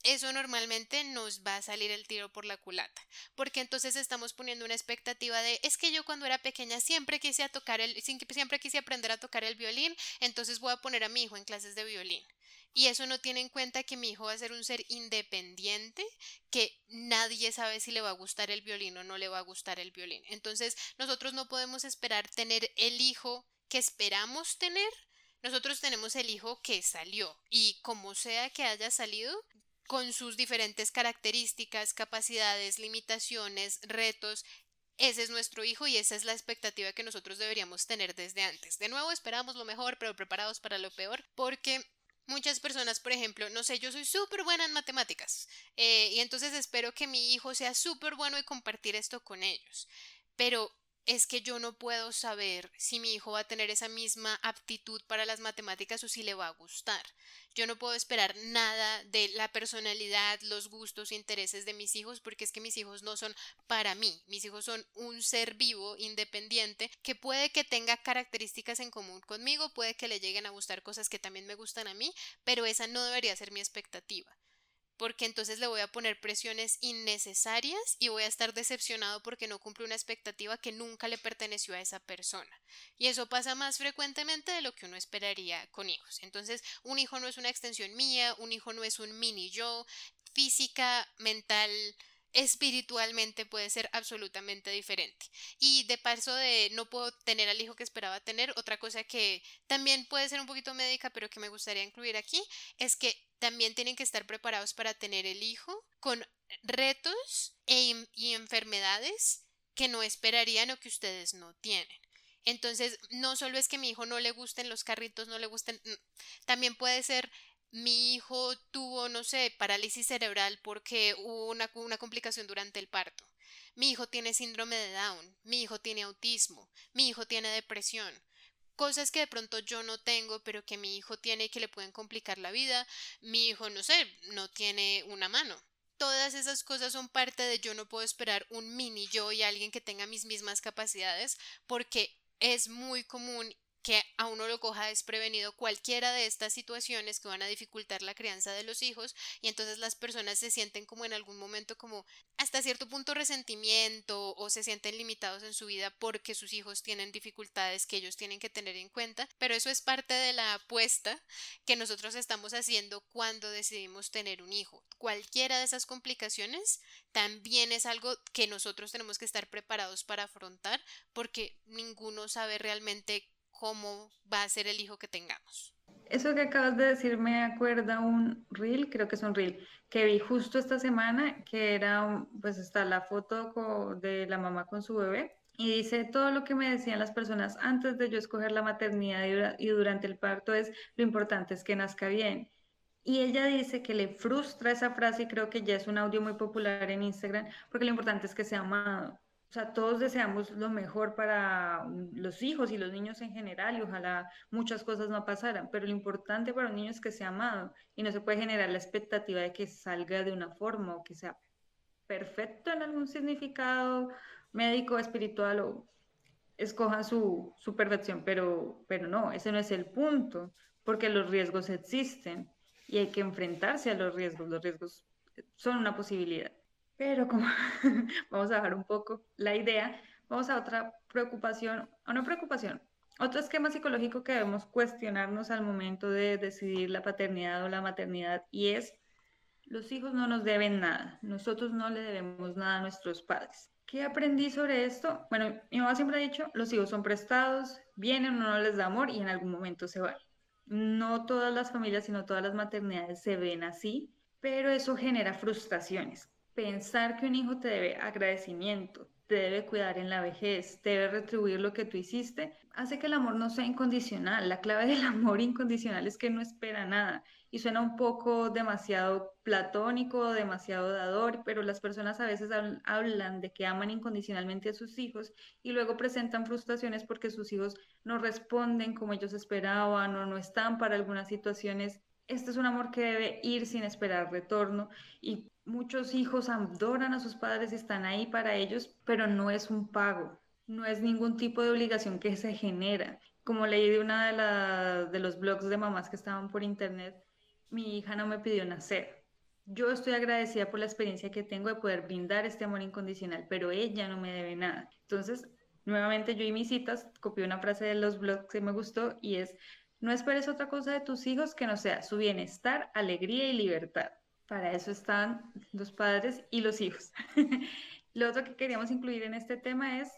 eso normalmente nos va a salir el tiro por la culata, porque entonces estamos poniendo una expectativa de es que yo cuando era pequeña siempre quise tocar el siempre quise aprender a tocar el violín, entonces voy a poner a mi hijo en clases de violín. Y eso no tiene en cuenta que mi hijo va a ser un ser independiente, que nadie sabe si le va a gustar el violín o no le va a gustar el violín. Entonces, nosotros no podemos esperar tener el hijo que esperamos tener. Nosotros tenemos el hijo que salió y como sea que haya salido, con sus diferentes características, capacidades, limitaciones, retos. Ese es nuestro hijo y esa es la expectativa que nosotros deberíamos tener desde antes. De nuevo, esperamos lo mejor, pero preparados para lo peor, porque muchas personas, por ejemplo, no sé, yo soy súper buena en matemáticas eh, y entonces espero que mi hijo sea súper bueno y compartir esto con ellos. Pero es que yo no puedo saber si mi hijo va a tener esa misma aptitud para las matemáticas o si le va a gustar. Yo no puedo esperar nada de la personalidad, los gustos, intereses de mis hijos porque es que mis hijos no son para mí. Mis hijos son un ser vivo, independiente, que puede que tenga características en común conmigo, puede que le lleguen a gustar cosas que también me gustan a mí, pero esa no debería ser mi expectativa porque entonces le voy a poner presiones innecesarias y voy a estar decepcionado porque no cumple una expectativa que nunca le perteneció a esa persona. Y eso pasa más frecuentemente de lo que uno esperaría con hijos. Entonces, un hijo no es una extensión mía, un hijo no es un mini yo, física, mental, espiritualmente puede ser absolutamente diferente. Y de paso de no puedo tener al hijo que esperaba tener, otra cosa que también puede ser un poquito médica, pero que me gustaría incluir aquí, es que también tienen que estar preparados para tener el hijo con retos e, y enfermedades que no esperarían o que ustedes no tienen. Entonces, no solo es que mi hijo no le gusten los carritos, no le gusten, también puede ser mi hijo tuvo, no sé, parálisis cerebral porque hubo una, complicación durante el parto. Mi hijo tiene síndrome de Down, mi hijo tiene autismo, mi hijo tiene depresión. Cosas que de pronto yo no tengo, pero que mi hijo tiene y que le pueden complicar la vida. Mi hijo, no sé, no tiene una mano. Todas esas cosas son parte de yo no puedo esperar un mini yo y alguien que tenga mis mismas capacidades porque es muy común que a uno lo coja desprevenido cualquiera de estas situaciones que van a dificultar la crianza de los hijos y entonces las personas se sienten como en algún momento como hasta cierto punto resentimiento o se sienten limitados en su vida porque sus hijos tienen dificultades que ellos tienen que tener en cuenta, pero eso es parte de la apuesta que nosotros estamos haciendo cuando decidimos tener un hijo. Cualquiera de esas complicaciones también es algo que nosotros tenemos que estar preparados para afrontar porque ninguno sabe realmente cómo va a ser el hijo que tengamos. Eso que acabas de decir me acuerda un reel, creo que es un reel, que vi justo esta semana, que era, pues está la foto de la mamá con su bebé y dice todo lo que me decían las personas antes de yo escoger la maternidad y durante el parto es lo importante es que nazca bien. Y ella dice que le frustra esa frase y creo que ya es un audio muy popular en Instagram porque lo importante es que sea amado. O sea, todos deseamos lo mejor para los hijos y los niños en general y ojalá muchas cosas no pasaran, pero lo importante para un niño es que sea amado y no se puede generar la expectativa de que salga de una forma o que sea perfecto en algún significado médico, espiritual o escoja su, su perfección, pero, pero no, ese no es el punto, porque los riesgos existen y hay que enfrentarse a los riesgos, los riesgos son una posibilidad. Pero como vamos a dejar un poco la idea, vamos a otra preocupación, o no preocupación, otro esquema psicológico que debemos cuestionarnos al momento de decidir la paternidad o la maternidad y es, los hijos no nos deben nada, nosotros no le debemos nada a nuestros padres. ¿Qué aprendí sobre esto? Bueno, mi mamá siempre ha dicho, los hijos son prestados, vienen, uno no les da amor y en algún momento se van. No todas las familias, sino todas las maternidades se ven así, pero eso genera frustraciones pensar que un hijo te debe agradecimiento, te debe cuidar en la vejez, te debe retribuir lo que tú hiciste, hace que el amor no sea incondicional. La clave del amor incondicional es que no espera nada y suena un poco demasiado platónico, demasiado dador, pero las personas a veces hablan de que aman incondicionalmente a sus hijos y luego presentan frustraciones porque sus hijos no responden como ellos esperaban o no están para algunas situaciones. Este es un amor que debe ir sin esperar retorno y muchos hijos adoran a sus padres y están ahí para ellos, pero no es un pago. no es ningún tipo de obligación que se genera. Como leí de una de, de los blogs de mamás que estaban por internet, mi hija no me pidió nacer. Yo estoy agradecida por la experiencia que tengo de poder brindar este amor incondicional, pero ella no me debe nada. Entonces, nuevamente yo y mis citas copié una frase de los blogs que me gustó y es, no esperes otra cosa de tus hijos que no sea su bienestar, alegría y libertad. Para eso están los padres y los hijos. Lo otro que queríamos incluir en este tema es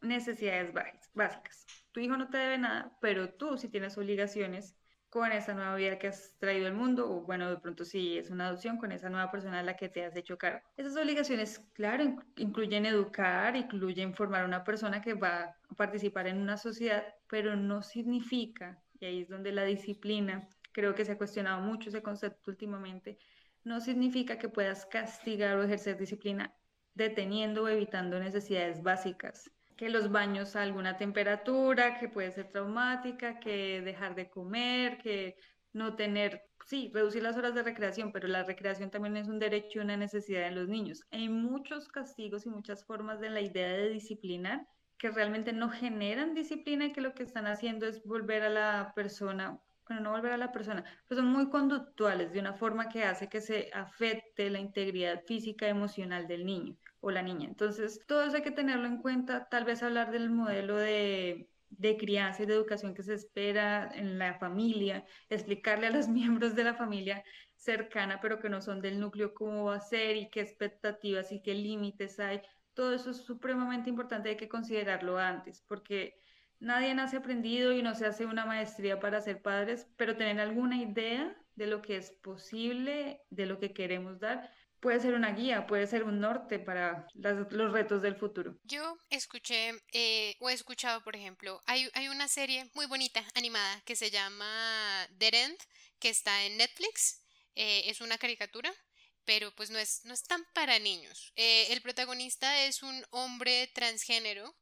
necesidades básicas. Tu hijo no te debe nada, pero tú sí tienes obligaciones con esa nueva vida que has traído al mundo, o bueno, de pronto si es una adopción, con esa nueva persona a la que te has hecho cargo. Esas obligaciones, claro, incluyen educar, incluyen formar a una persona que va a participar en una sociedad, pero no significa, y ahí es donde la disciplina, creo que se ha cuestionado mucho ese concepto últimamente, no significa que puedas castigar o ejercer disciplina deteniendo o evitando necesidades básicas que los baños a alguna temperatura, que puede ser traumática, que dejar de comer, que no tener, sí, reducir las horas de recreación, pero la recreación también es un derecho y una necesidad de los niños. Hay muchos castigos y muchas formas de la idea de disciplinar que realmente no generan disciplina y que lo que están haciendo es volver a la persona, bueno, no volver a la persona, pero son muy conductuales de una forma que hace que se afecte la integridad física y emocional del niño o la niña. Entonces, todo eso hay que tenerlo en cuenta, tal vez hablar del modelo de, de crianza y de educación que se espera en la familia, explicarle a los miembros de la familia cercana, pero que no son del núcleo, cómo va a ser y qué expectativas y qué límites hay. Todo eso es supremamente importante, hay que considerarlo antes, porque nadie nace aprendido y no se hace una maestría para ser padres, pero tener alguna idea de lo que es posible, de lo que queremos dar, puede ser una guía, puede ser un norte para los retos del futuro. Yo escuché eh, o he escuchado, por ejemplo, hay, hay, una serie muy bonita, animada, que se llama Dead que está en Netflix. Eh, es una caricatura, pero pues no es, no es tan para niños. Eh, el protagonista es un hombre transgénero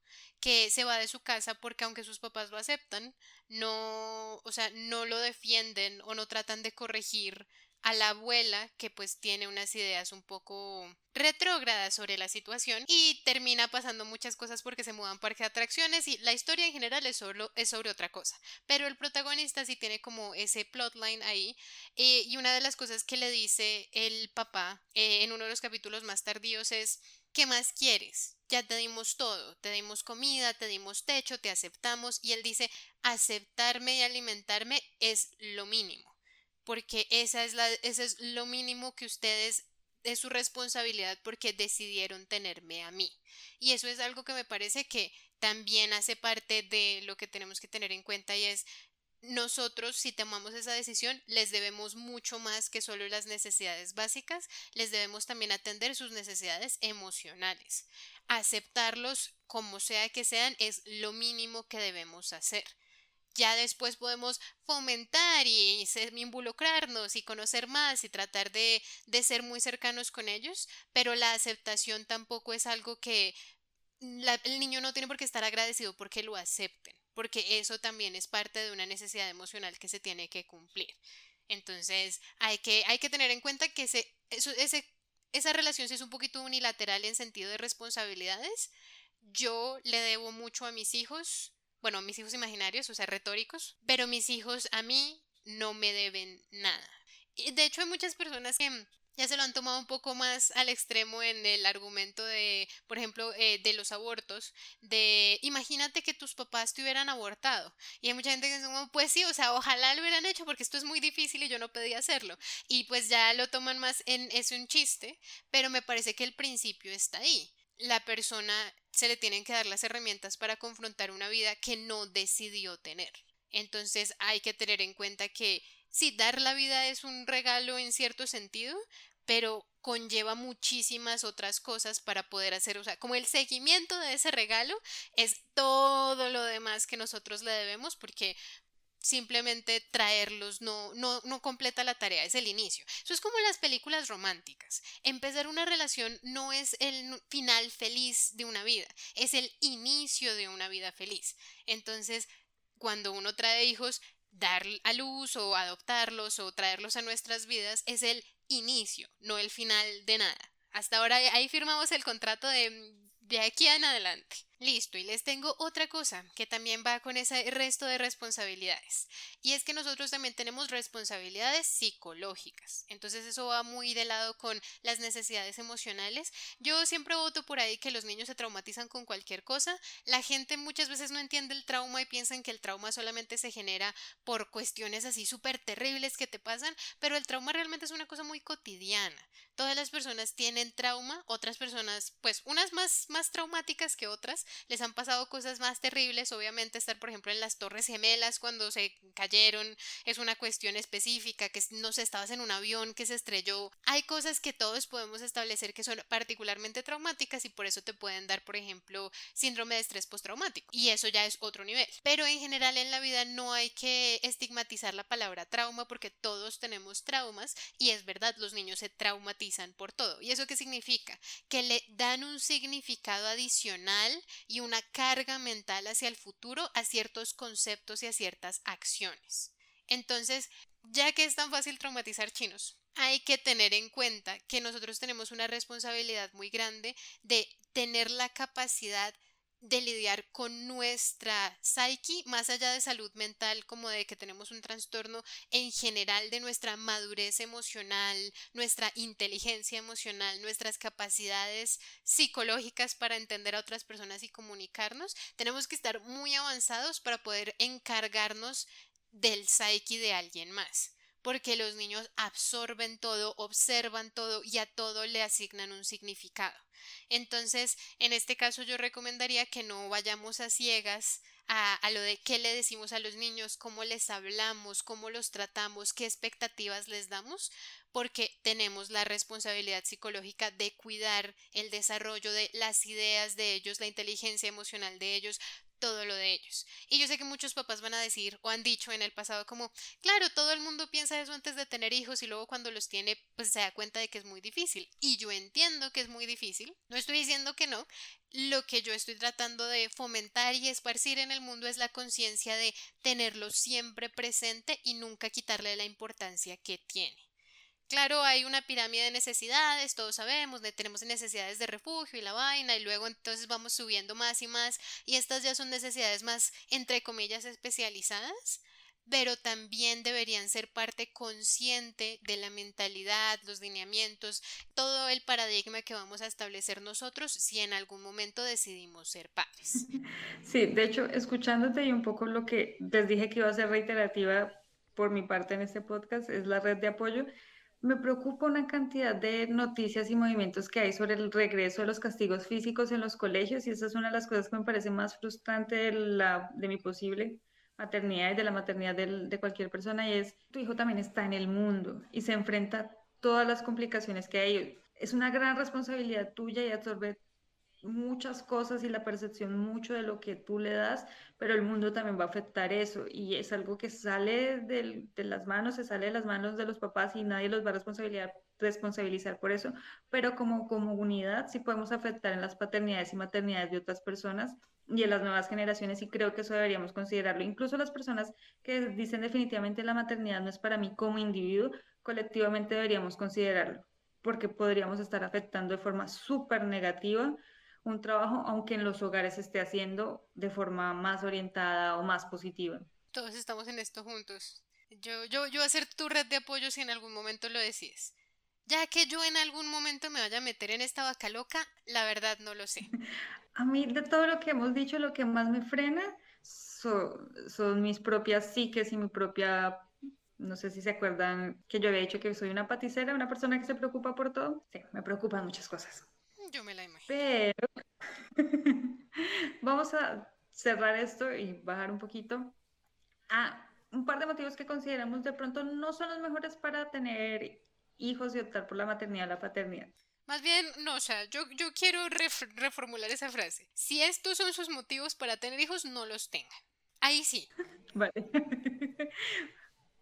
que se va de su casa porque aunque sus papás lo aceptan, no, o sea, no lo defienden o no tratan de corregir a la abuela que pues tiene unas ideas un poco retrógradas sobre la situación y termina pasando muchas cosas porque se mudan parque de atracciones y la historia en general es, solo, es sobre otra cosa pero el protagonista sí tiene como ese plotline ahí eh, y una de las cosas que le dice el papá eh, en uno de los capítulos más tardíos es ¿qué más quieres? Ya te dimos todo, te dimos comida, te dimos techo, te aceptamos y él dice aceptarme y alimentarme es lo mínimo porque esa es la, ese es lo mínimo que ustedes es su responsabilidad porque decidieron tenerme a mí. Y eso es algo que me parece que también hace parte de lo que tenemos que tener en cuenta y es nosotros si tomamos esa decisión les debemos mucho más que solo las necesidades básicas, les debemos también atender sus necesidades emocionales. Aceptarlos como sea que sean es lo mínimo que debemos hacer ya después podemos fomentar y involucrarnos y conocer más y tratar de, ser muy cercanos con ellos, pero la aceptación tampoco es algo que el niño no tiene por qué estar agradecido porque lo acepten, porque eso también es parte de una necesidad emocional que se tiene que cumplir. Entonces hay que, hay que tener en cuenta que ese, ese, esa relación sí es un poquito unilateral en sentido de responsabilidades. Yo le debo mucho a mis hijos, bueno, mis hijos imaginarios, o sea, retóricos, pero mis hijos a mí no me deben nada. De hecho hay muchas personas que ya se lo han tomado un poco más al extremo en el argumento de, por ejemplo, eh, de los abortos, de imagínate que tus papás te hubieran abortado. Y hay mucha gente que dice, pues sí, o sea, ojalá lo hubieran hecho porque esto es muy difícil y yo no podía hacerlo. Y pues ya lo toman más en es un chiste, pero me parece que el principio está ahí la persona se le tienen que dar las herramientas para confrontar una vida que no decidió tener. Entonces hay que tener en cuenta que sí, dar la vida es un regalo en cierto sentido, pero conlleva muchísimas otras cosas para poder hacer, o sea, como el seguimiento de ese regalo es todo lo demás que nosotros le debemos, porque simplemente traerlos no, no, no completa la tarea, es el inicio. Eso es como las películas románticas. Empezar una relación no es el final feliz de una vida, es el inicio de una vida feliz. Entonces, cuando uno trae hijos, dar a luz o adoptarlos o traerlos a nuestras vidas es el inicio, no el final de nada. Hasta ahora ahí firmamos el contrato de, de aquí en adelante. Listo, y les tengo otra cosa que también va con ese resto de responsabilidades. Y es que nosotros también tenemos responsabilidades psicológicas. Entonces eso va muy de lado con las necesidades emocionales. Yo siempre voto por ahí que los niños se traumatizan con cualquier cosa. La gente muchas veces no entiende el trauma y piensan que el trauma solamente se genera por cuestiones así súper terribles que te pasan, pero el trauma realmente es una cosa muy cotidiana. Todas las personas tienen trauma, otras personas, pues unas más, más traumáticas que otras, les han pasado cosas más terribles, obviamente estar por ejemplo en las Torres Gemelas cuando se cayeron es una cuestión específica, que no sé, estabas en un avión que se estrelló. Hay cosas que todos podemos establecer que son particularmente traumáticas y por eso te pueden dar, por ejemplo, síndrome de estrés postraumático. Y eso ya es otro nivel. Pero en general en la vida no hay que estigmatizar la palabra trauma porque todos tenemos traumas y es verdad, los niños se traumatizan por todo. ¿Y eso qué significa? Que le dan un significado adicional y una carga mental hacia el futuro a ciertos conceptos y a ciertas acciones. Entonces, ya que es tan fácil traumatizar chinos, hay que tener en cuenta que nosotros tenemos una responsabilidad muy grande de tener la capacidad de lidiar con nuestra psyche, más allá de salud mental, como de que tenemos un trastorno en general de nuestra madurez emocional, nuestra inteligencia emocional, nuestras capacidades psicológicas para entender a otras personas y comunicarnos, tenemos que estar muy avanzados para poder encargarnos del psyche de alguien más porque los niños absorben todo, observan todo y a todo le asignan un significado. Entonces, en este caso yo recomendaría que no vayamos a ciegas a, a, lo de qué le decimos a los niños, cómo les hablamos, cómo los tratamos, qué expectativas les damos, porque tenemos la responsabilidad psicológica de cuidar el desarrollo de las ideas de ellos, la inteligencia emocional de ellos, todo lo de ellos. Y yo sé que muchos papás van a decir o han dicho en el pasado como, claro, todo el mundo piensa eso antes de tener hijos y luego cuando los tiene pues se da cuenta de que es muy difícil. Y yo entiendo que es muy difícil, no estoy diciendo que no, lo que yo estoy tratando de fomentar y esparcir en el mundo es la conciencia de tenerlo siempre presente y nunca quitarle la importancia que tiene. Claro, hay una pirámide de necesidades, todos sabemos, tenemos necesidades de refugio y la vaina, y luego entonces vamos subiendo más y más, y estas ya son necesidades más, entre comillas, especializadas, pero también deberían ser parte consciente de la mentalidad, los lineamientos, todo el paradigma que vamos a establecer nosotros si en algún momento decidimos ser padres. Sí, de hecho, escuchándote y un poco lo que les dije que iba a ser reiterativa por mi parte en este podcast, es la red de apoyo me preocupa una cantidad de noticias y movimientos que hay sobre el regreso de los castigos físicos en los colegios y esa es una de las cosas que me parece más frustrante de, la, de mi posible maternidad y de la maternidad de cualquier persona y es tu hijo también está en el mundo y se enfrenta a todas las complicaciones que hay. Es una gran responsabilidad tuya y absorber muchas cosas y la percepción mucho de lo que tú le das, pero el mundo también va a afectar eso y es algo que sale de, las manos, se sale de las manos de los papás y nadie los va a responsabilizar, por eso, pero como comunidad sí podemos afectar en las paternidades y maternidades de otras personas y en las nuevas generaciones y creo que eso deberíamos considerarlo. Incluso las personas que dicen definitivamente la maternidad no es para mí como individuo, colectivamente deberíamos considerarlo porque podríamos estar afectando de forma súper negativa un trabajo, aunque en los hogares se esté haciendo de forma más orientada o más positiva. Todos estamos en esto juntos. Yo, yo, yo voy a ser tu red de apoyo si en algún momento lo decides. Ya que yo en algún momento me vaya a meter en esta vaca loca, la verdad no lo sé. A mí de todo lo que hemos dicho, lo que más me frena son mis propias psiques y mi propia no sé si se acuerdan que yo había dicho que soy una paticera, una persona que se preocupa por todo. Sí, me preocupan muchas cosas. Yo me la imagino. Pero vamos a cerrar esto y bajar un poquito a un par de motivos que consideramos de pronto no son los mejores para tener hijos y optar por la maternidad o la paternidad. Más bien, no, o sea, yo, yo quiero reformular esa frase. Si estos son sus motivos para tener hijos, no los tengan. Ahí sí. Vale.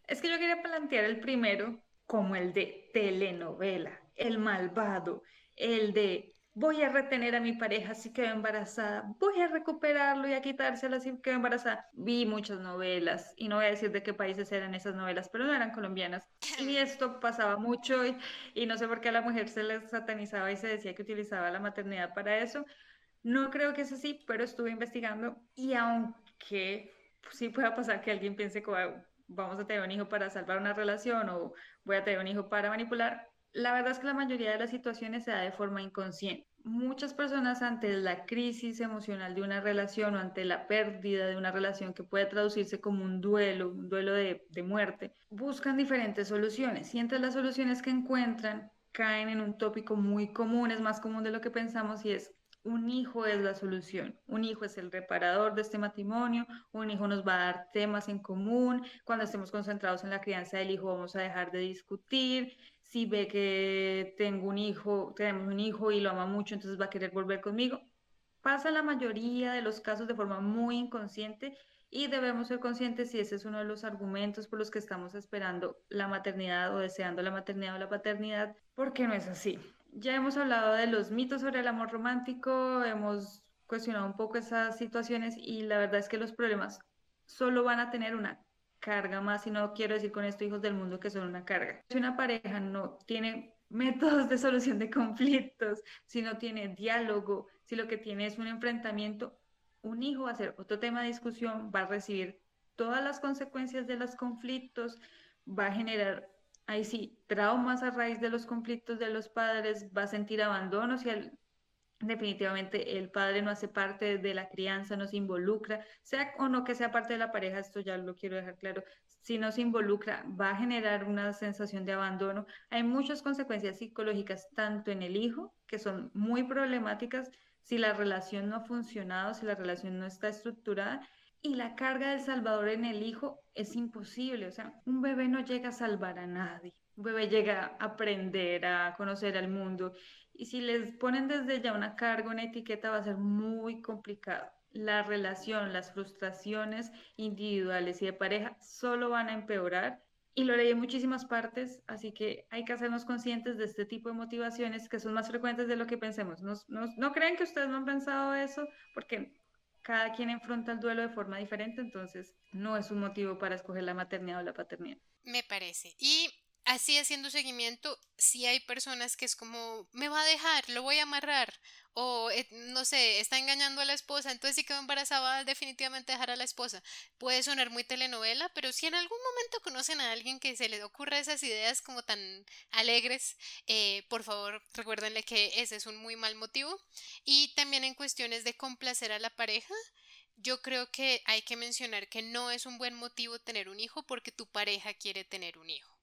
es que yo quería plantear el primero como el de telenovela, el malvado, el de voy a retener a mi pareja si quedo embarazada, voy a recuperarlo y a quitársela si quedo embarazada. Vi muchas novelas y no voy a decir de qué países eran esas novelas, pero no eran colombianas. Y esto pasaba mucho y, no sé por qué a la mujer se le satanizaba y se decía que utilizaba la maternidad para eso. No creo que es así, pero estuve investigando y aunque sí pueda pasar que alguien piense que vamos a tener un hijo para salvar una relación o voy a tener un hijo para manipular, la verdad es que la mayoría de las situaciones se da de forma inconsciente. Muchas personas ante la crisis emocional de una relación o ante la pérdida de una relación que puede traducirse como un duelo, un duelo de, de muerte, buscan diferentes soluciones. Y entre las soluciones que encuentran caen en un tópico muy común, es más común de lo que pensamos y es un hijo es la solución, un hijo es el reparador de este matrimonio, un hijo nos va a dar temas en común, cuando estemos concentrados en la crianza del hijo vamos a dejar de discutir, si ve que tengo un hijo, tenemos un hijo y lo ama mucho, entonces va a querer volver conmigo. Pasa la mayoría de los casos de forma muy inconsciente y debemos ser conscientes si ese es uno de los argumentos por los que estamos esperando la maternidad o deseando la maternidad o la paternidad, porque no es así. Ya hemos hablado de los mitos sobre el amor romántico, hemos cuestionado un poco esas situaciones y la verdad es que los problemas solo van a tener una carga más y no quiero decir con esto hijos del mundo que son una carga. Si una pareja no tiene métodos de solución de conflictos, si no tiene diálogo, si lo que tiene es un enfrentamiento, un hijo va a ser otro tema de discusión, va a recibir todas las consecuencias de los conflictos, va a generar ahí sí, traumas a raíz de los conflictos de los padres, va a sentir abandono si definitivamente el padre no hace parte de la crianza, no se involucra, sea o no que sea parte de la pareja, esto ya lo quiero dejar claro, si no se involucra va a generar una sensación de abandono. Hay muchas consecuencias psicológicas tanto en el hijo, que son muy problemáticas, si la relación no ha funcionado, si la relación no está estructurada, y la carga del Salvador en el hijo es imposible. O sea, un bebé no llega a salvar a nadie. Un bebé llega a aprender, a conocer al mundo. Y si les ponen desde ya una carga, una etiqueta, va a ser muy complicado. La relación, las frustraciones individuales y de pareja solo van a empeorar. Y lo leí en muchísimas partes, así que hay que hacernos conscientes de este tipo de motivaciones que son más frecuentes de lo que pensemos. No, no, no creen que ustedes no han pensado eso, porque cada quien enfrenta el duelo de forma diferente, entonces no es un motivo para escoger la maternidad o la paternidad. Me parece. Y así haciendo seguimiento, si hay personas que es como, me va a dejar, lo voy a amarrar, o eh, no sé, está engañando a la esposa, entonces si quedó embarazada va a definitivamente dejar a la esposa. Puede sonar muy telenovela, pero si en algún momento conocen a alguien que se le ocurra esas ideas como tan alegres, eh, por favor recuérdenle que ese es un muy mal motivo. Y también en cuestiones de complacer a la pareja, yo creo que hay que mencionar que no es un buen motivo tener un hijo porque tu pareja quiere tener un hijo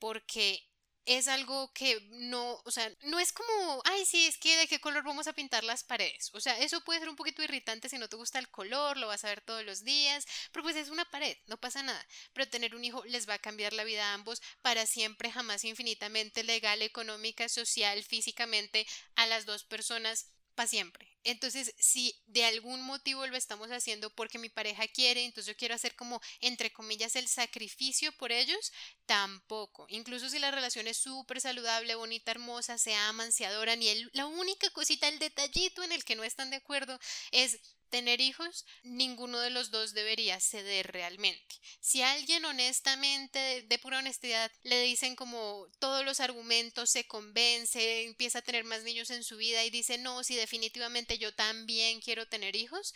porque es algo que no, o sea, no es como, ay, sí, es que de qué color vamos a pintar las paredes. O sea, eso puede ser un poquito irritante si no te gusta el color, lo vas a ver todos los días, pero pues es una pared, no pasa nada. Pero tener un hijo les va a cambiar la vida a ambos para siempre, jamás infinitamente, legal, económica, social, físicamente, a las dos personas para siempre. Entonces, si de algún motivo lo estamos haciendo porque mi pareja quiere, entonces yo quiero hacer como, entre comillas, el sacrificio por ellos, tampoco. Incluso si la relación es súper saludable, bonita, hermosa, se aman, se adoran y el, la única cosita, el detallito en el que no están de acuerdo es tener hijos, ninguno de los dos debería ceder realmente. Si alguien honestamente, de, pura honestidad, le dicen como todos los argumentos, se convence, empieza a tener más niños en su vida y dice, no, si definitivamente yo también quiero tener hijos,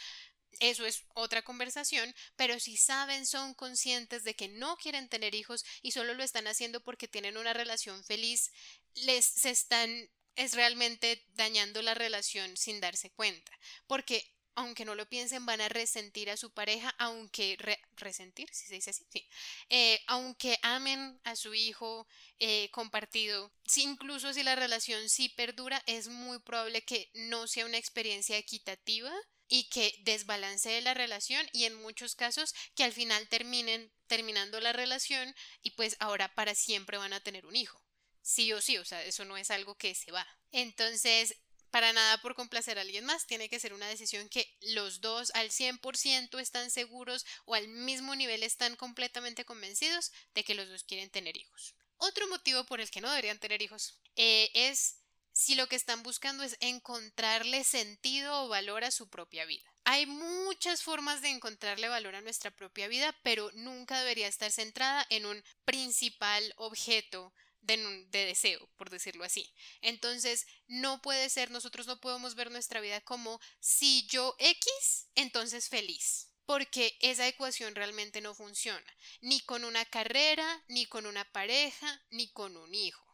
eso es otra conversación, pero si saben, son conscientes de que no quieren tener hijos y solo lo están haciendo porque tienen una relación feliz, les se están es realmente dañando la relación sin darse cuenta, porque aunque no lo piensen, van a resentir a su pareja, aunque resentir, si se dice así, sí, eh, aunque amen a su hijo eh, compartido, incluso si la relación sí perdura, es muy probable que no sea una experiencia equitativa y que desbalancee la relación y en muchos casos que al final terminen terminando la relación y pues ahora para siempre van a tener un hijo. Sí o sí, o sea, eso no es algo que se va. Entonces, para nada por complacer a alguien más, tiene que ser una decisión que los dos al 100% están seguros o al mismo nivel están completamente convencidos de que los dos quieren tener hijos. Otro motivo por el que no deberían tener hijos eh, es si lo que están buscando es encontrarle sentido o valor a su propia vida. Hay muchas formas de encontrarle valor a nuestra propia vida, pero nunca debería estar centrada en un principal objeto de, de, deseo, por decirlo así. Entonces, no puede ser, nosotros no podemos ver nuestra vida como si yo X, entonces feliz. Porque esa ecuación realmente no funciona, ni con una carrera, ni con una pareja, ni con un hijo.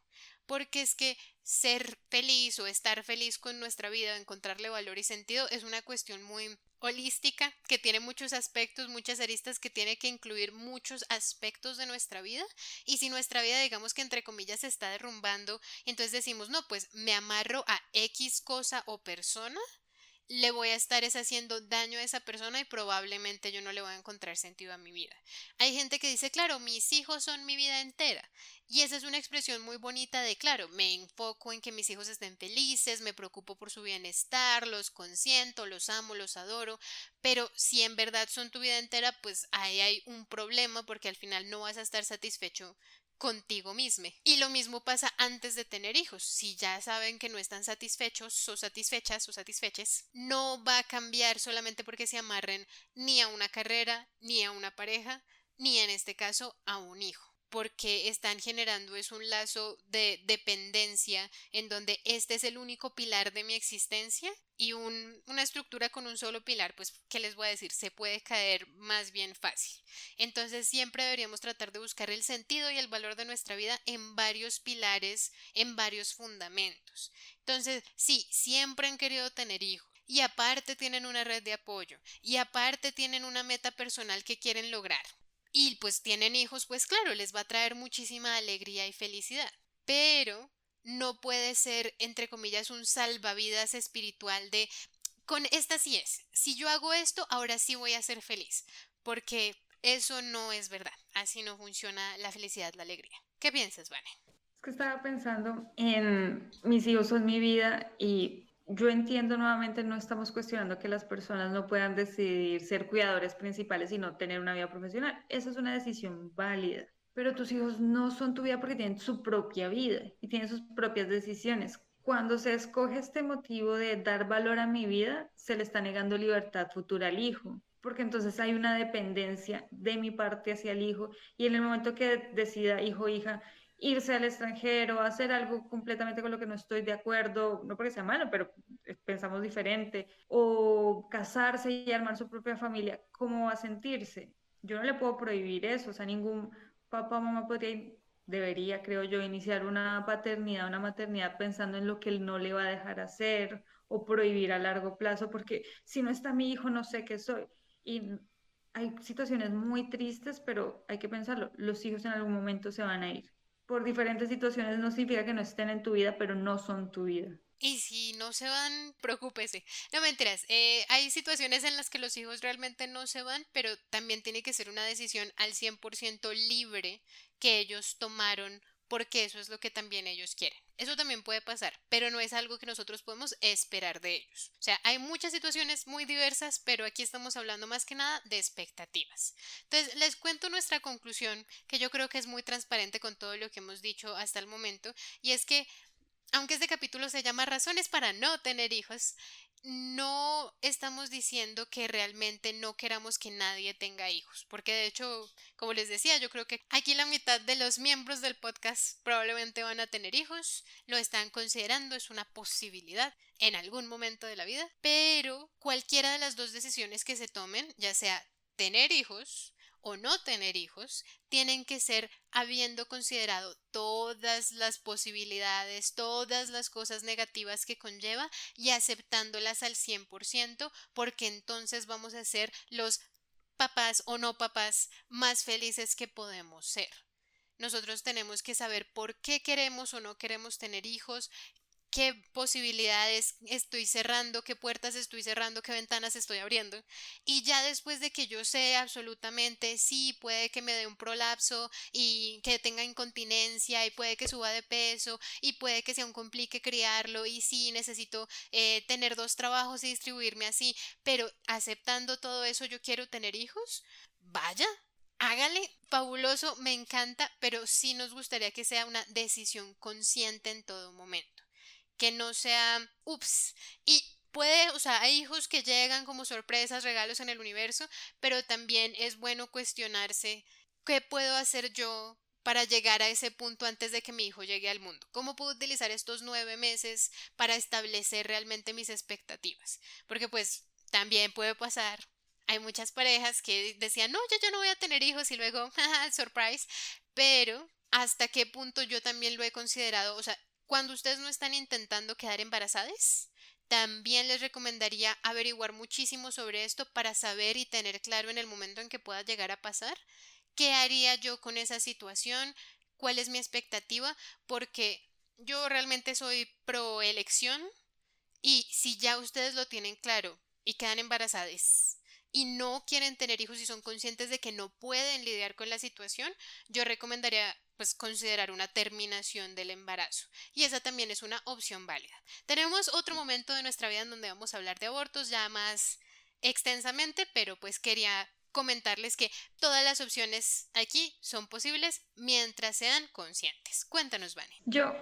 Porque es que ser feliz o estar feliz con nuestra vida, encontrarle valor y sentido, es una cuestión muy holística, que tiene muchos aspectos, muchas aristas, que tiene que incluir muchos aspectos de nuestra vida. Y si nuestra vida, digamos que entre comillas, se está derrumbando, entonces decimos, no, pues me amarro a X cosa o persona, le voy a estar haciendo daño a esa persona y probablemente yo no le voy a encontrar sentido a mi vida. Hay gente que dice, claro, mis hijos son mi vida entera. Y esa es una expresión muy bonita de, claro, me enfoco en que mis hijos estén felices, me preocupo por su bienestar, los consiento, los amo, los adoro, pero si en verdad son tu vida entera, pues ahí hay un problema porque al final no vas a estar satisfecho contigo mismo. Y lo mismo pasa antes de tener hijos. Si ya saben que no están satisfechos o satisfechas o satisfeches, no va a cambiar solamente porque se amarren ni a una carrera, ni a una pareja, ni en este caso a un hijo porque están generando es un lazo de dependencia en donde este es el único pilar de mi existencia y una estructura con un solo pilar, pues, ¿qué les voy a decir? Se puede caer más bien fácil. Entonces siempre deberíamos tratar de buscar el sentido y el valor de nuestra vida en varios pilares, en varios fundamentos. Entonces, sí, siempre han querido tener hijos y aparte tienen una red de apoyo y aparte tienen una meta personal que quieren lograr y pues tienen hijos, pues claro, les va a traer muchísima alegría y felicidad. Pero no puede ser, entre comillas, un salvavidas espiritual de con esta sí es. Si yo hago esto, ahora sí voy a ser feliz. Porque eso no es verdad. Así no funciona la felicidad, la alegría. ¿Qué piensas, Vane? Es que estaba pensando en mis hijos son mi vida y yo entiendo nuevamente, no estamos cuestionando que las personas no puedan decidir ser cuidadores principales y no tener una vida profesional. Esa es una decisión válida. Pero tus hijos no son tu vida porque tienen su propia vida y tienen sus propias decisiones. Cuando se escoge este motivo de dar valor a mi vida, se le está negando libertad futura al hijo porque entonces hay una dependencia de mi parte hacia el hijo y en el momento que decida hijo hija, irse al extranjero, hacer algo completamente con lo que no estoy de acuerdo, no porque sea malo, pero pensamos diferente, o casarse y armar su propia familia, ¿cómo va a sentirse? Yo no le puedo prohibir eso, o sea, ningún papá o mamá podría, debería, creo yo, iniciar una paternidad, una maternidad pensando en lo que él no le va a dejar hacer o prohibir a largo plazo, porque si no está mi hijo, no sé qué soy. Y hay situaciones muy tristes, pero hay que pensarlo, los hijos en algún momento se van a ir por diferentes situaciones no significa que no estén en tu vida, pero no son tu vida. Y si no se van, preocúpese. No mentiras, eh, hay situaciones en las que los hijos realmente no se van, pero también tiene que ser una decisión al 100% libre que ellos tomaron porque eso es lo que también ellos quieren. Eso también puede pasar, pero no es algo que nosotros podemos esperar de ellos. O sea, hay muchas situaciones muy diversas, pero aquí estamos hablando más que nada de expectativas. Entonces, les cuento nuestra conclusión, que yo creo que es muy transparente con todo lo que hemos dicho hasta el momento, y es que aunque este capítulo se llama Razones para no tener hijos, no estamos diciendo que realmente no queramos que nadie tenga hijos, porque de hecho, como les decía, yo creo que aquí la mitad de los miembros del podcast probablemente van a tener hijos, lo están considerando, es una posibilidad en algún momento de la vida, pero cualquiera de las dos decisiones que se tomen, ya sea tener hijos o no tener hijos tienen que ser habiendo considerado todas las posibilidades, todas las cosas negativas que conlleva y aceptándolas al 100% porque entonces vamos a ser los papás o no papás más felices que podemos ser. Nosotros tenemos que saber por qué queremos o no queremos tener hijos, qué posibilidades estoy cerrando, qué puertas estoy cerrando, qué ventanas estoy abriendo. Y ya después de que yo sé absolutamente sí, puede que me dé un prolapso y que tenga incontinencia y puede que suba de peso y puede que sea un complique criarlo y sí necesito eh, tener dos trabajos y distribuirme así, pero aceptando todo eso yo quiero tener hijos, vaya, hágale, fabuloso, me encanta, pero sí nos gustaría que sea una decisión consciente en todo momento que no sea, ups, y puede, o sea, hay hijos que llegan como sorpresas, regalos en el universo, pero también es bueno cuestionarse qué puedo hacer yo para llegar a ese punto antes de que mi hijo llegue al mundo? ¿Cómo puedo utilizar estos nueve meses para establecer realmente mis expectativas? Porque pues también puede pasar. Hay muchas parejas que decían, no, yo ya no voy a tener hijos y luego, surprise. Pero, ¿hasta qué punto yo también lo he considerado? O sea, cuando ustedes no están intentando quedar embarazadas, también les recomendaría averiguar muchísimo sobre esto para saber y tener claro en el momento en que pueda llegar a pasar qué haría yo con esa situación, cuál es mi expectativa, porque yo realmente soy pro elección y si ya ustedes lo tienen claro y quedan embarazadas y no quieren tener hijos y son conscientes de que no pueden lidiar con la situación, yo recomendaría pues considerar una terminación del embarazo y esa también es una opción válida. Tenemos otro momento de nuestra vida en donde vamos a hablar de abortos ya más extensamente, pero pues quería comentarles que todas las opciones aquí son posibles mientras sean conscientes. Cuéntanos, Vani. Yo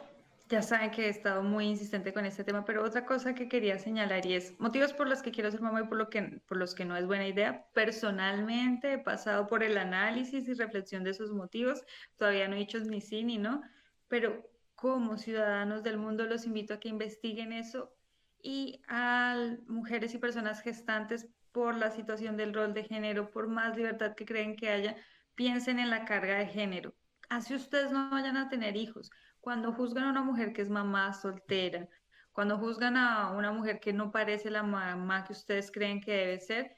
ya saben que he estado muy insistente con este tema, pero otra cosa que quería señalar y es motivos por los que quiero ser mamá y por, lo que, por los que no es buena idea. Personalmente he pasado por el análisis y reflexión de esos motivos. Todavía no he dicho ni sí ni no, pero como ciudadanos del mundo los invito a que investiguen eso y a mujeres y personas gestantes por la situación del rol de género, por más libertad que creen que haya, piensen en la carga de género. Así ustedes no vayan a tener hijos cuando juzgan a una mujer que es mamá soltera, cuando juzgan a una mujer que no parece la mamá que ustedes creen que debe ser,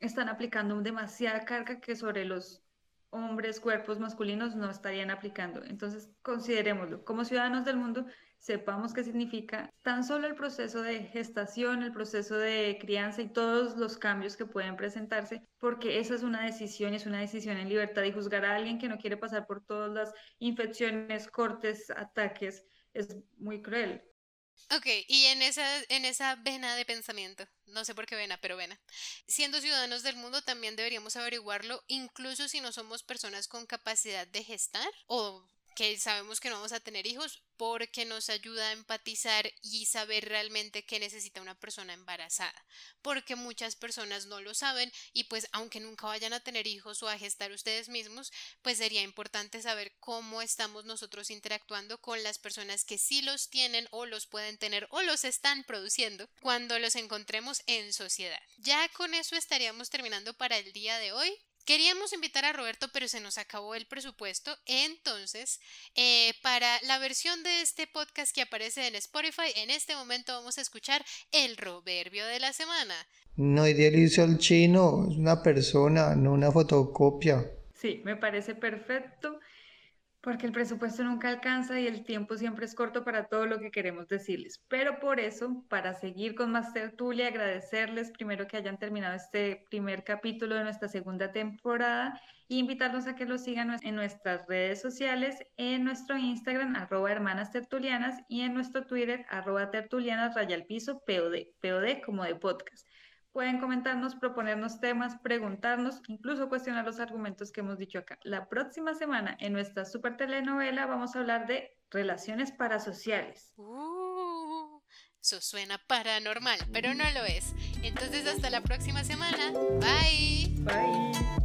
están aplicando demasiada carga que sobre los hombres, cuerpos masculinos no estarían aplicando. Entonces, considerémoslo. Como ciudadanos del mundo, sepamos qué significa tan solo el proceso de gestación, el proceso de crianza y todos los cambios que pueden presentarse, porque esa es una decisión es una decisión en libertad y juzgar a alguien que no quiere pasar por todas las infecciones, cortes, ataques, es muy cruel. Ok, y en esa, en esa vena de pensamiento, no sé por qué vena, pero vena, siendo ciudadanos del mundo también deberíamos averiguarlo, incluso si no somos personas con capacidad de gestar o que sabemos que no vamos a tener hijos porque nos ayuda a empatizar y saber realmente qué necesita una persona embarazada, porque muchas personas no lo saben y pues aunque nunca vayan a tener hijos o a gestar ustedes mismos, pues sería importante saber cómo estamos nosotros interactuando con las personas que sí los tienen o los pueden tener o los están produciendo cuando los encontremos en sociedad. Ya con eso estaríamos terminando para el día de hoy. Queríamos invitar a Roberto, pero se nos acabó el presupuesto. Entonces, eh, para la versión de este podcast que aparece en Spotify, en este momento vamos a escuchar el proverbio de la semana. No idealizo al chino, es una persona, no una fotocopia. Sí, me parece perfecto porque el presupuesto nunca alcanza y el tiempo siempre es corto para todo lo que queremos decirles. Pero por eso, para seguir con más tertulia, agradecerles primero que hayan terminado este primer capítulo de nuestra segunda temporada e invitarlos a que lo sigan en nuestras redes sociales, en nuestro Instagram, arroba hermanas tertulianas, y en nuestro Twitter, arroba tertulianas raya piso, POD, POD como de podcast. Pueden comentarnos, proponernos temas, preguntarnos, incluso cuestionar los argumentos que hemos dicho acá. La próxima semana en nuestra super telenovela vamos a hablar de relaciones parasociales. Uh, eso suena paranormal, pero no lo es. Entonces hasta la próxima semana. Bye. Bye.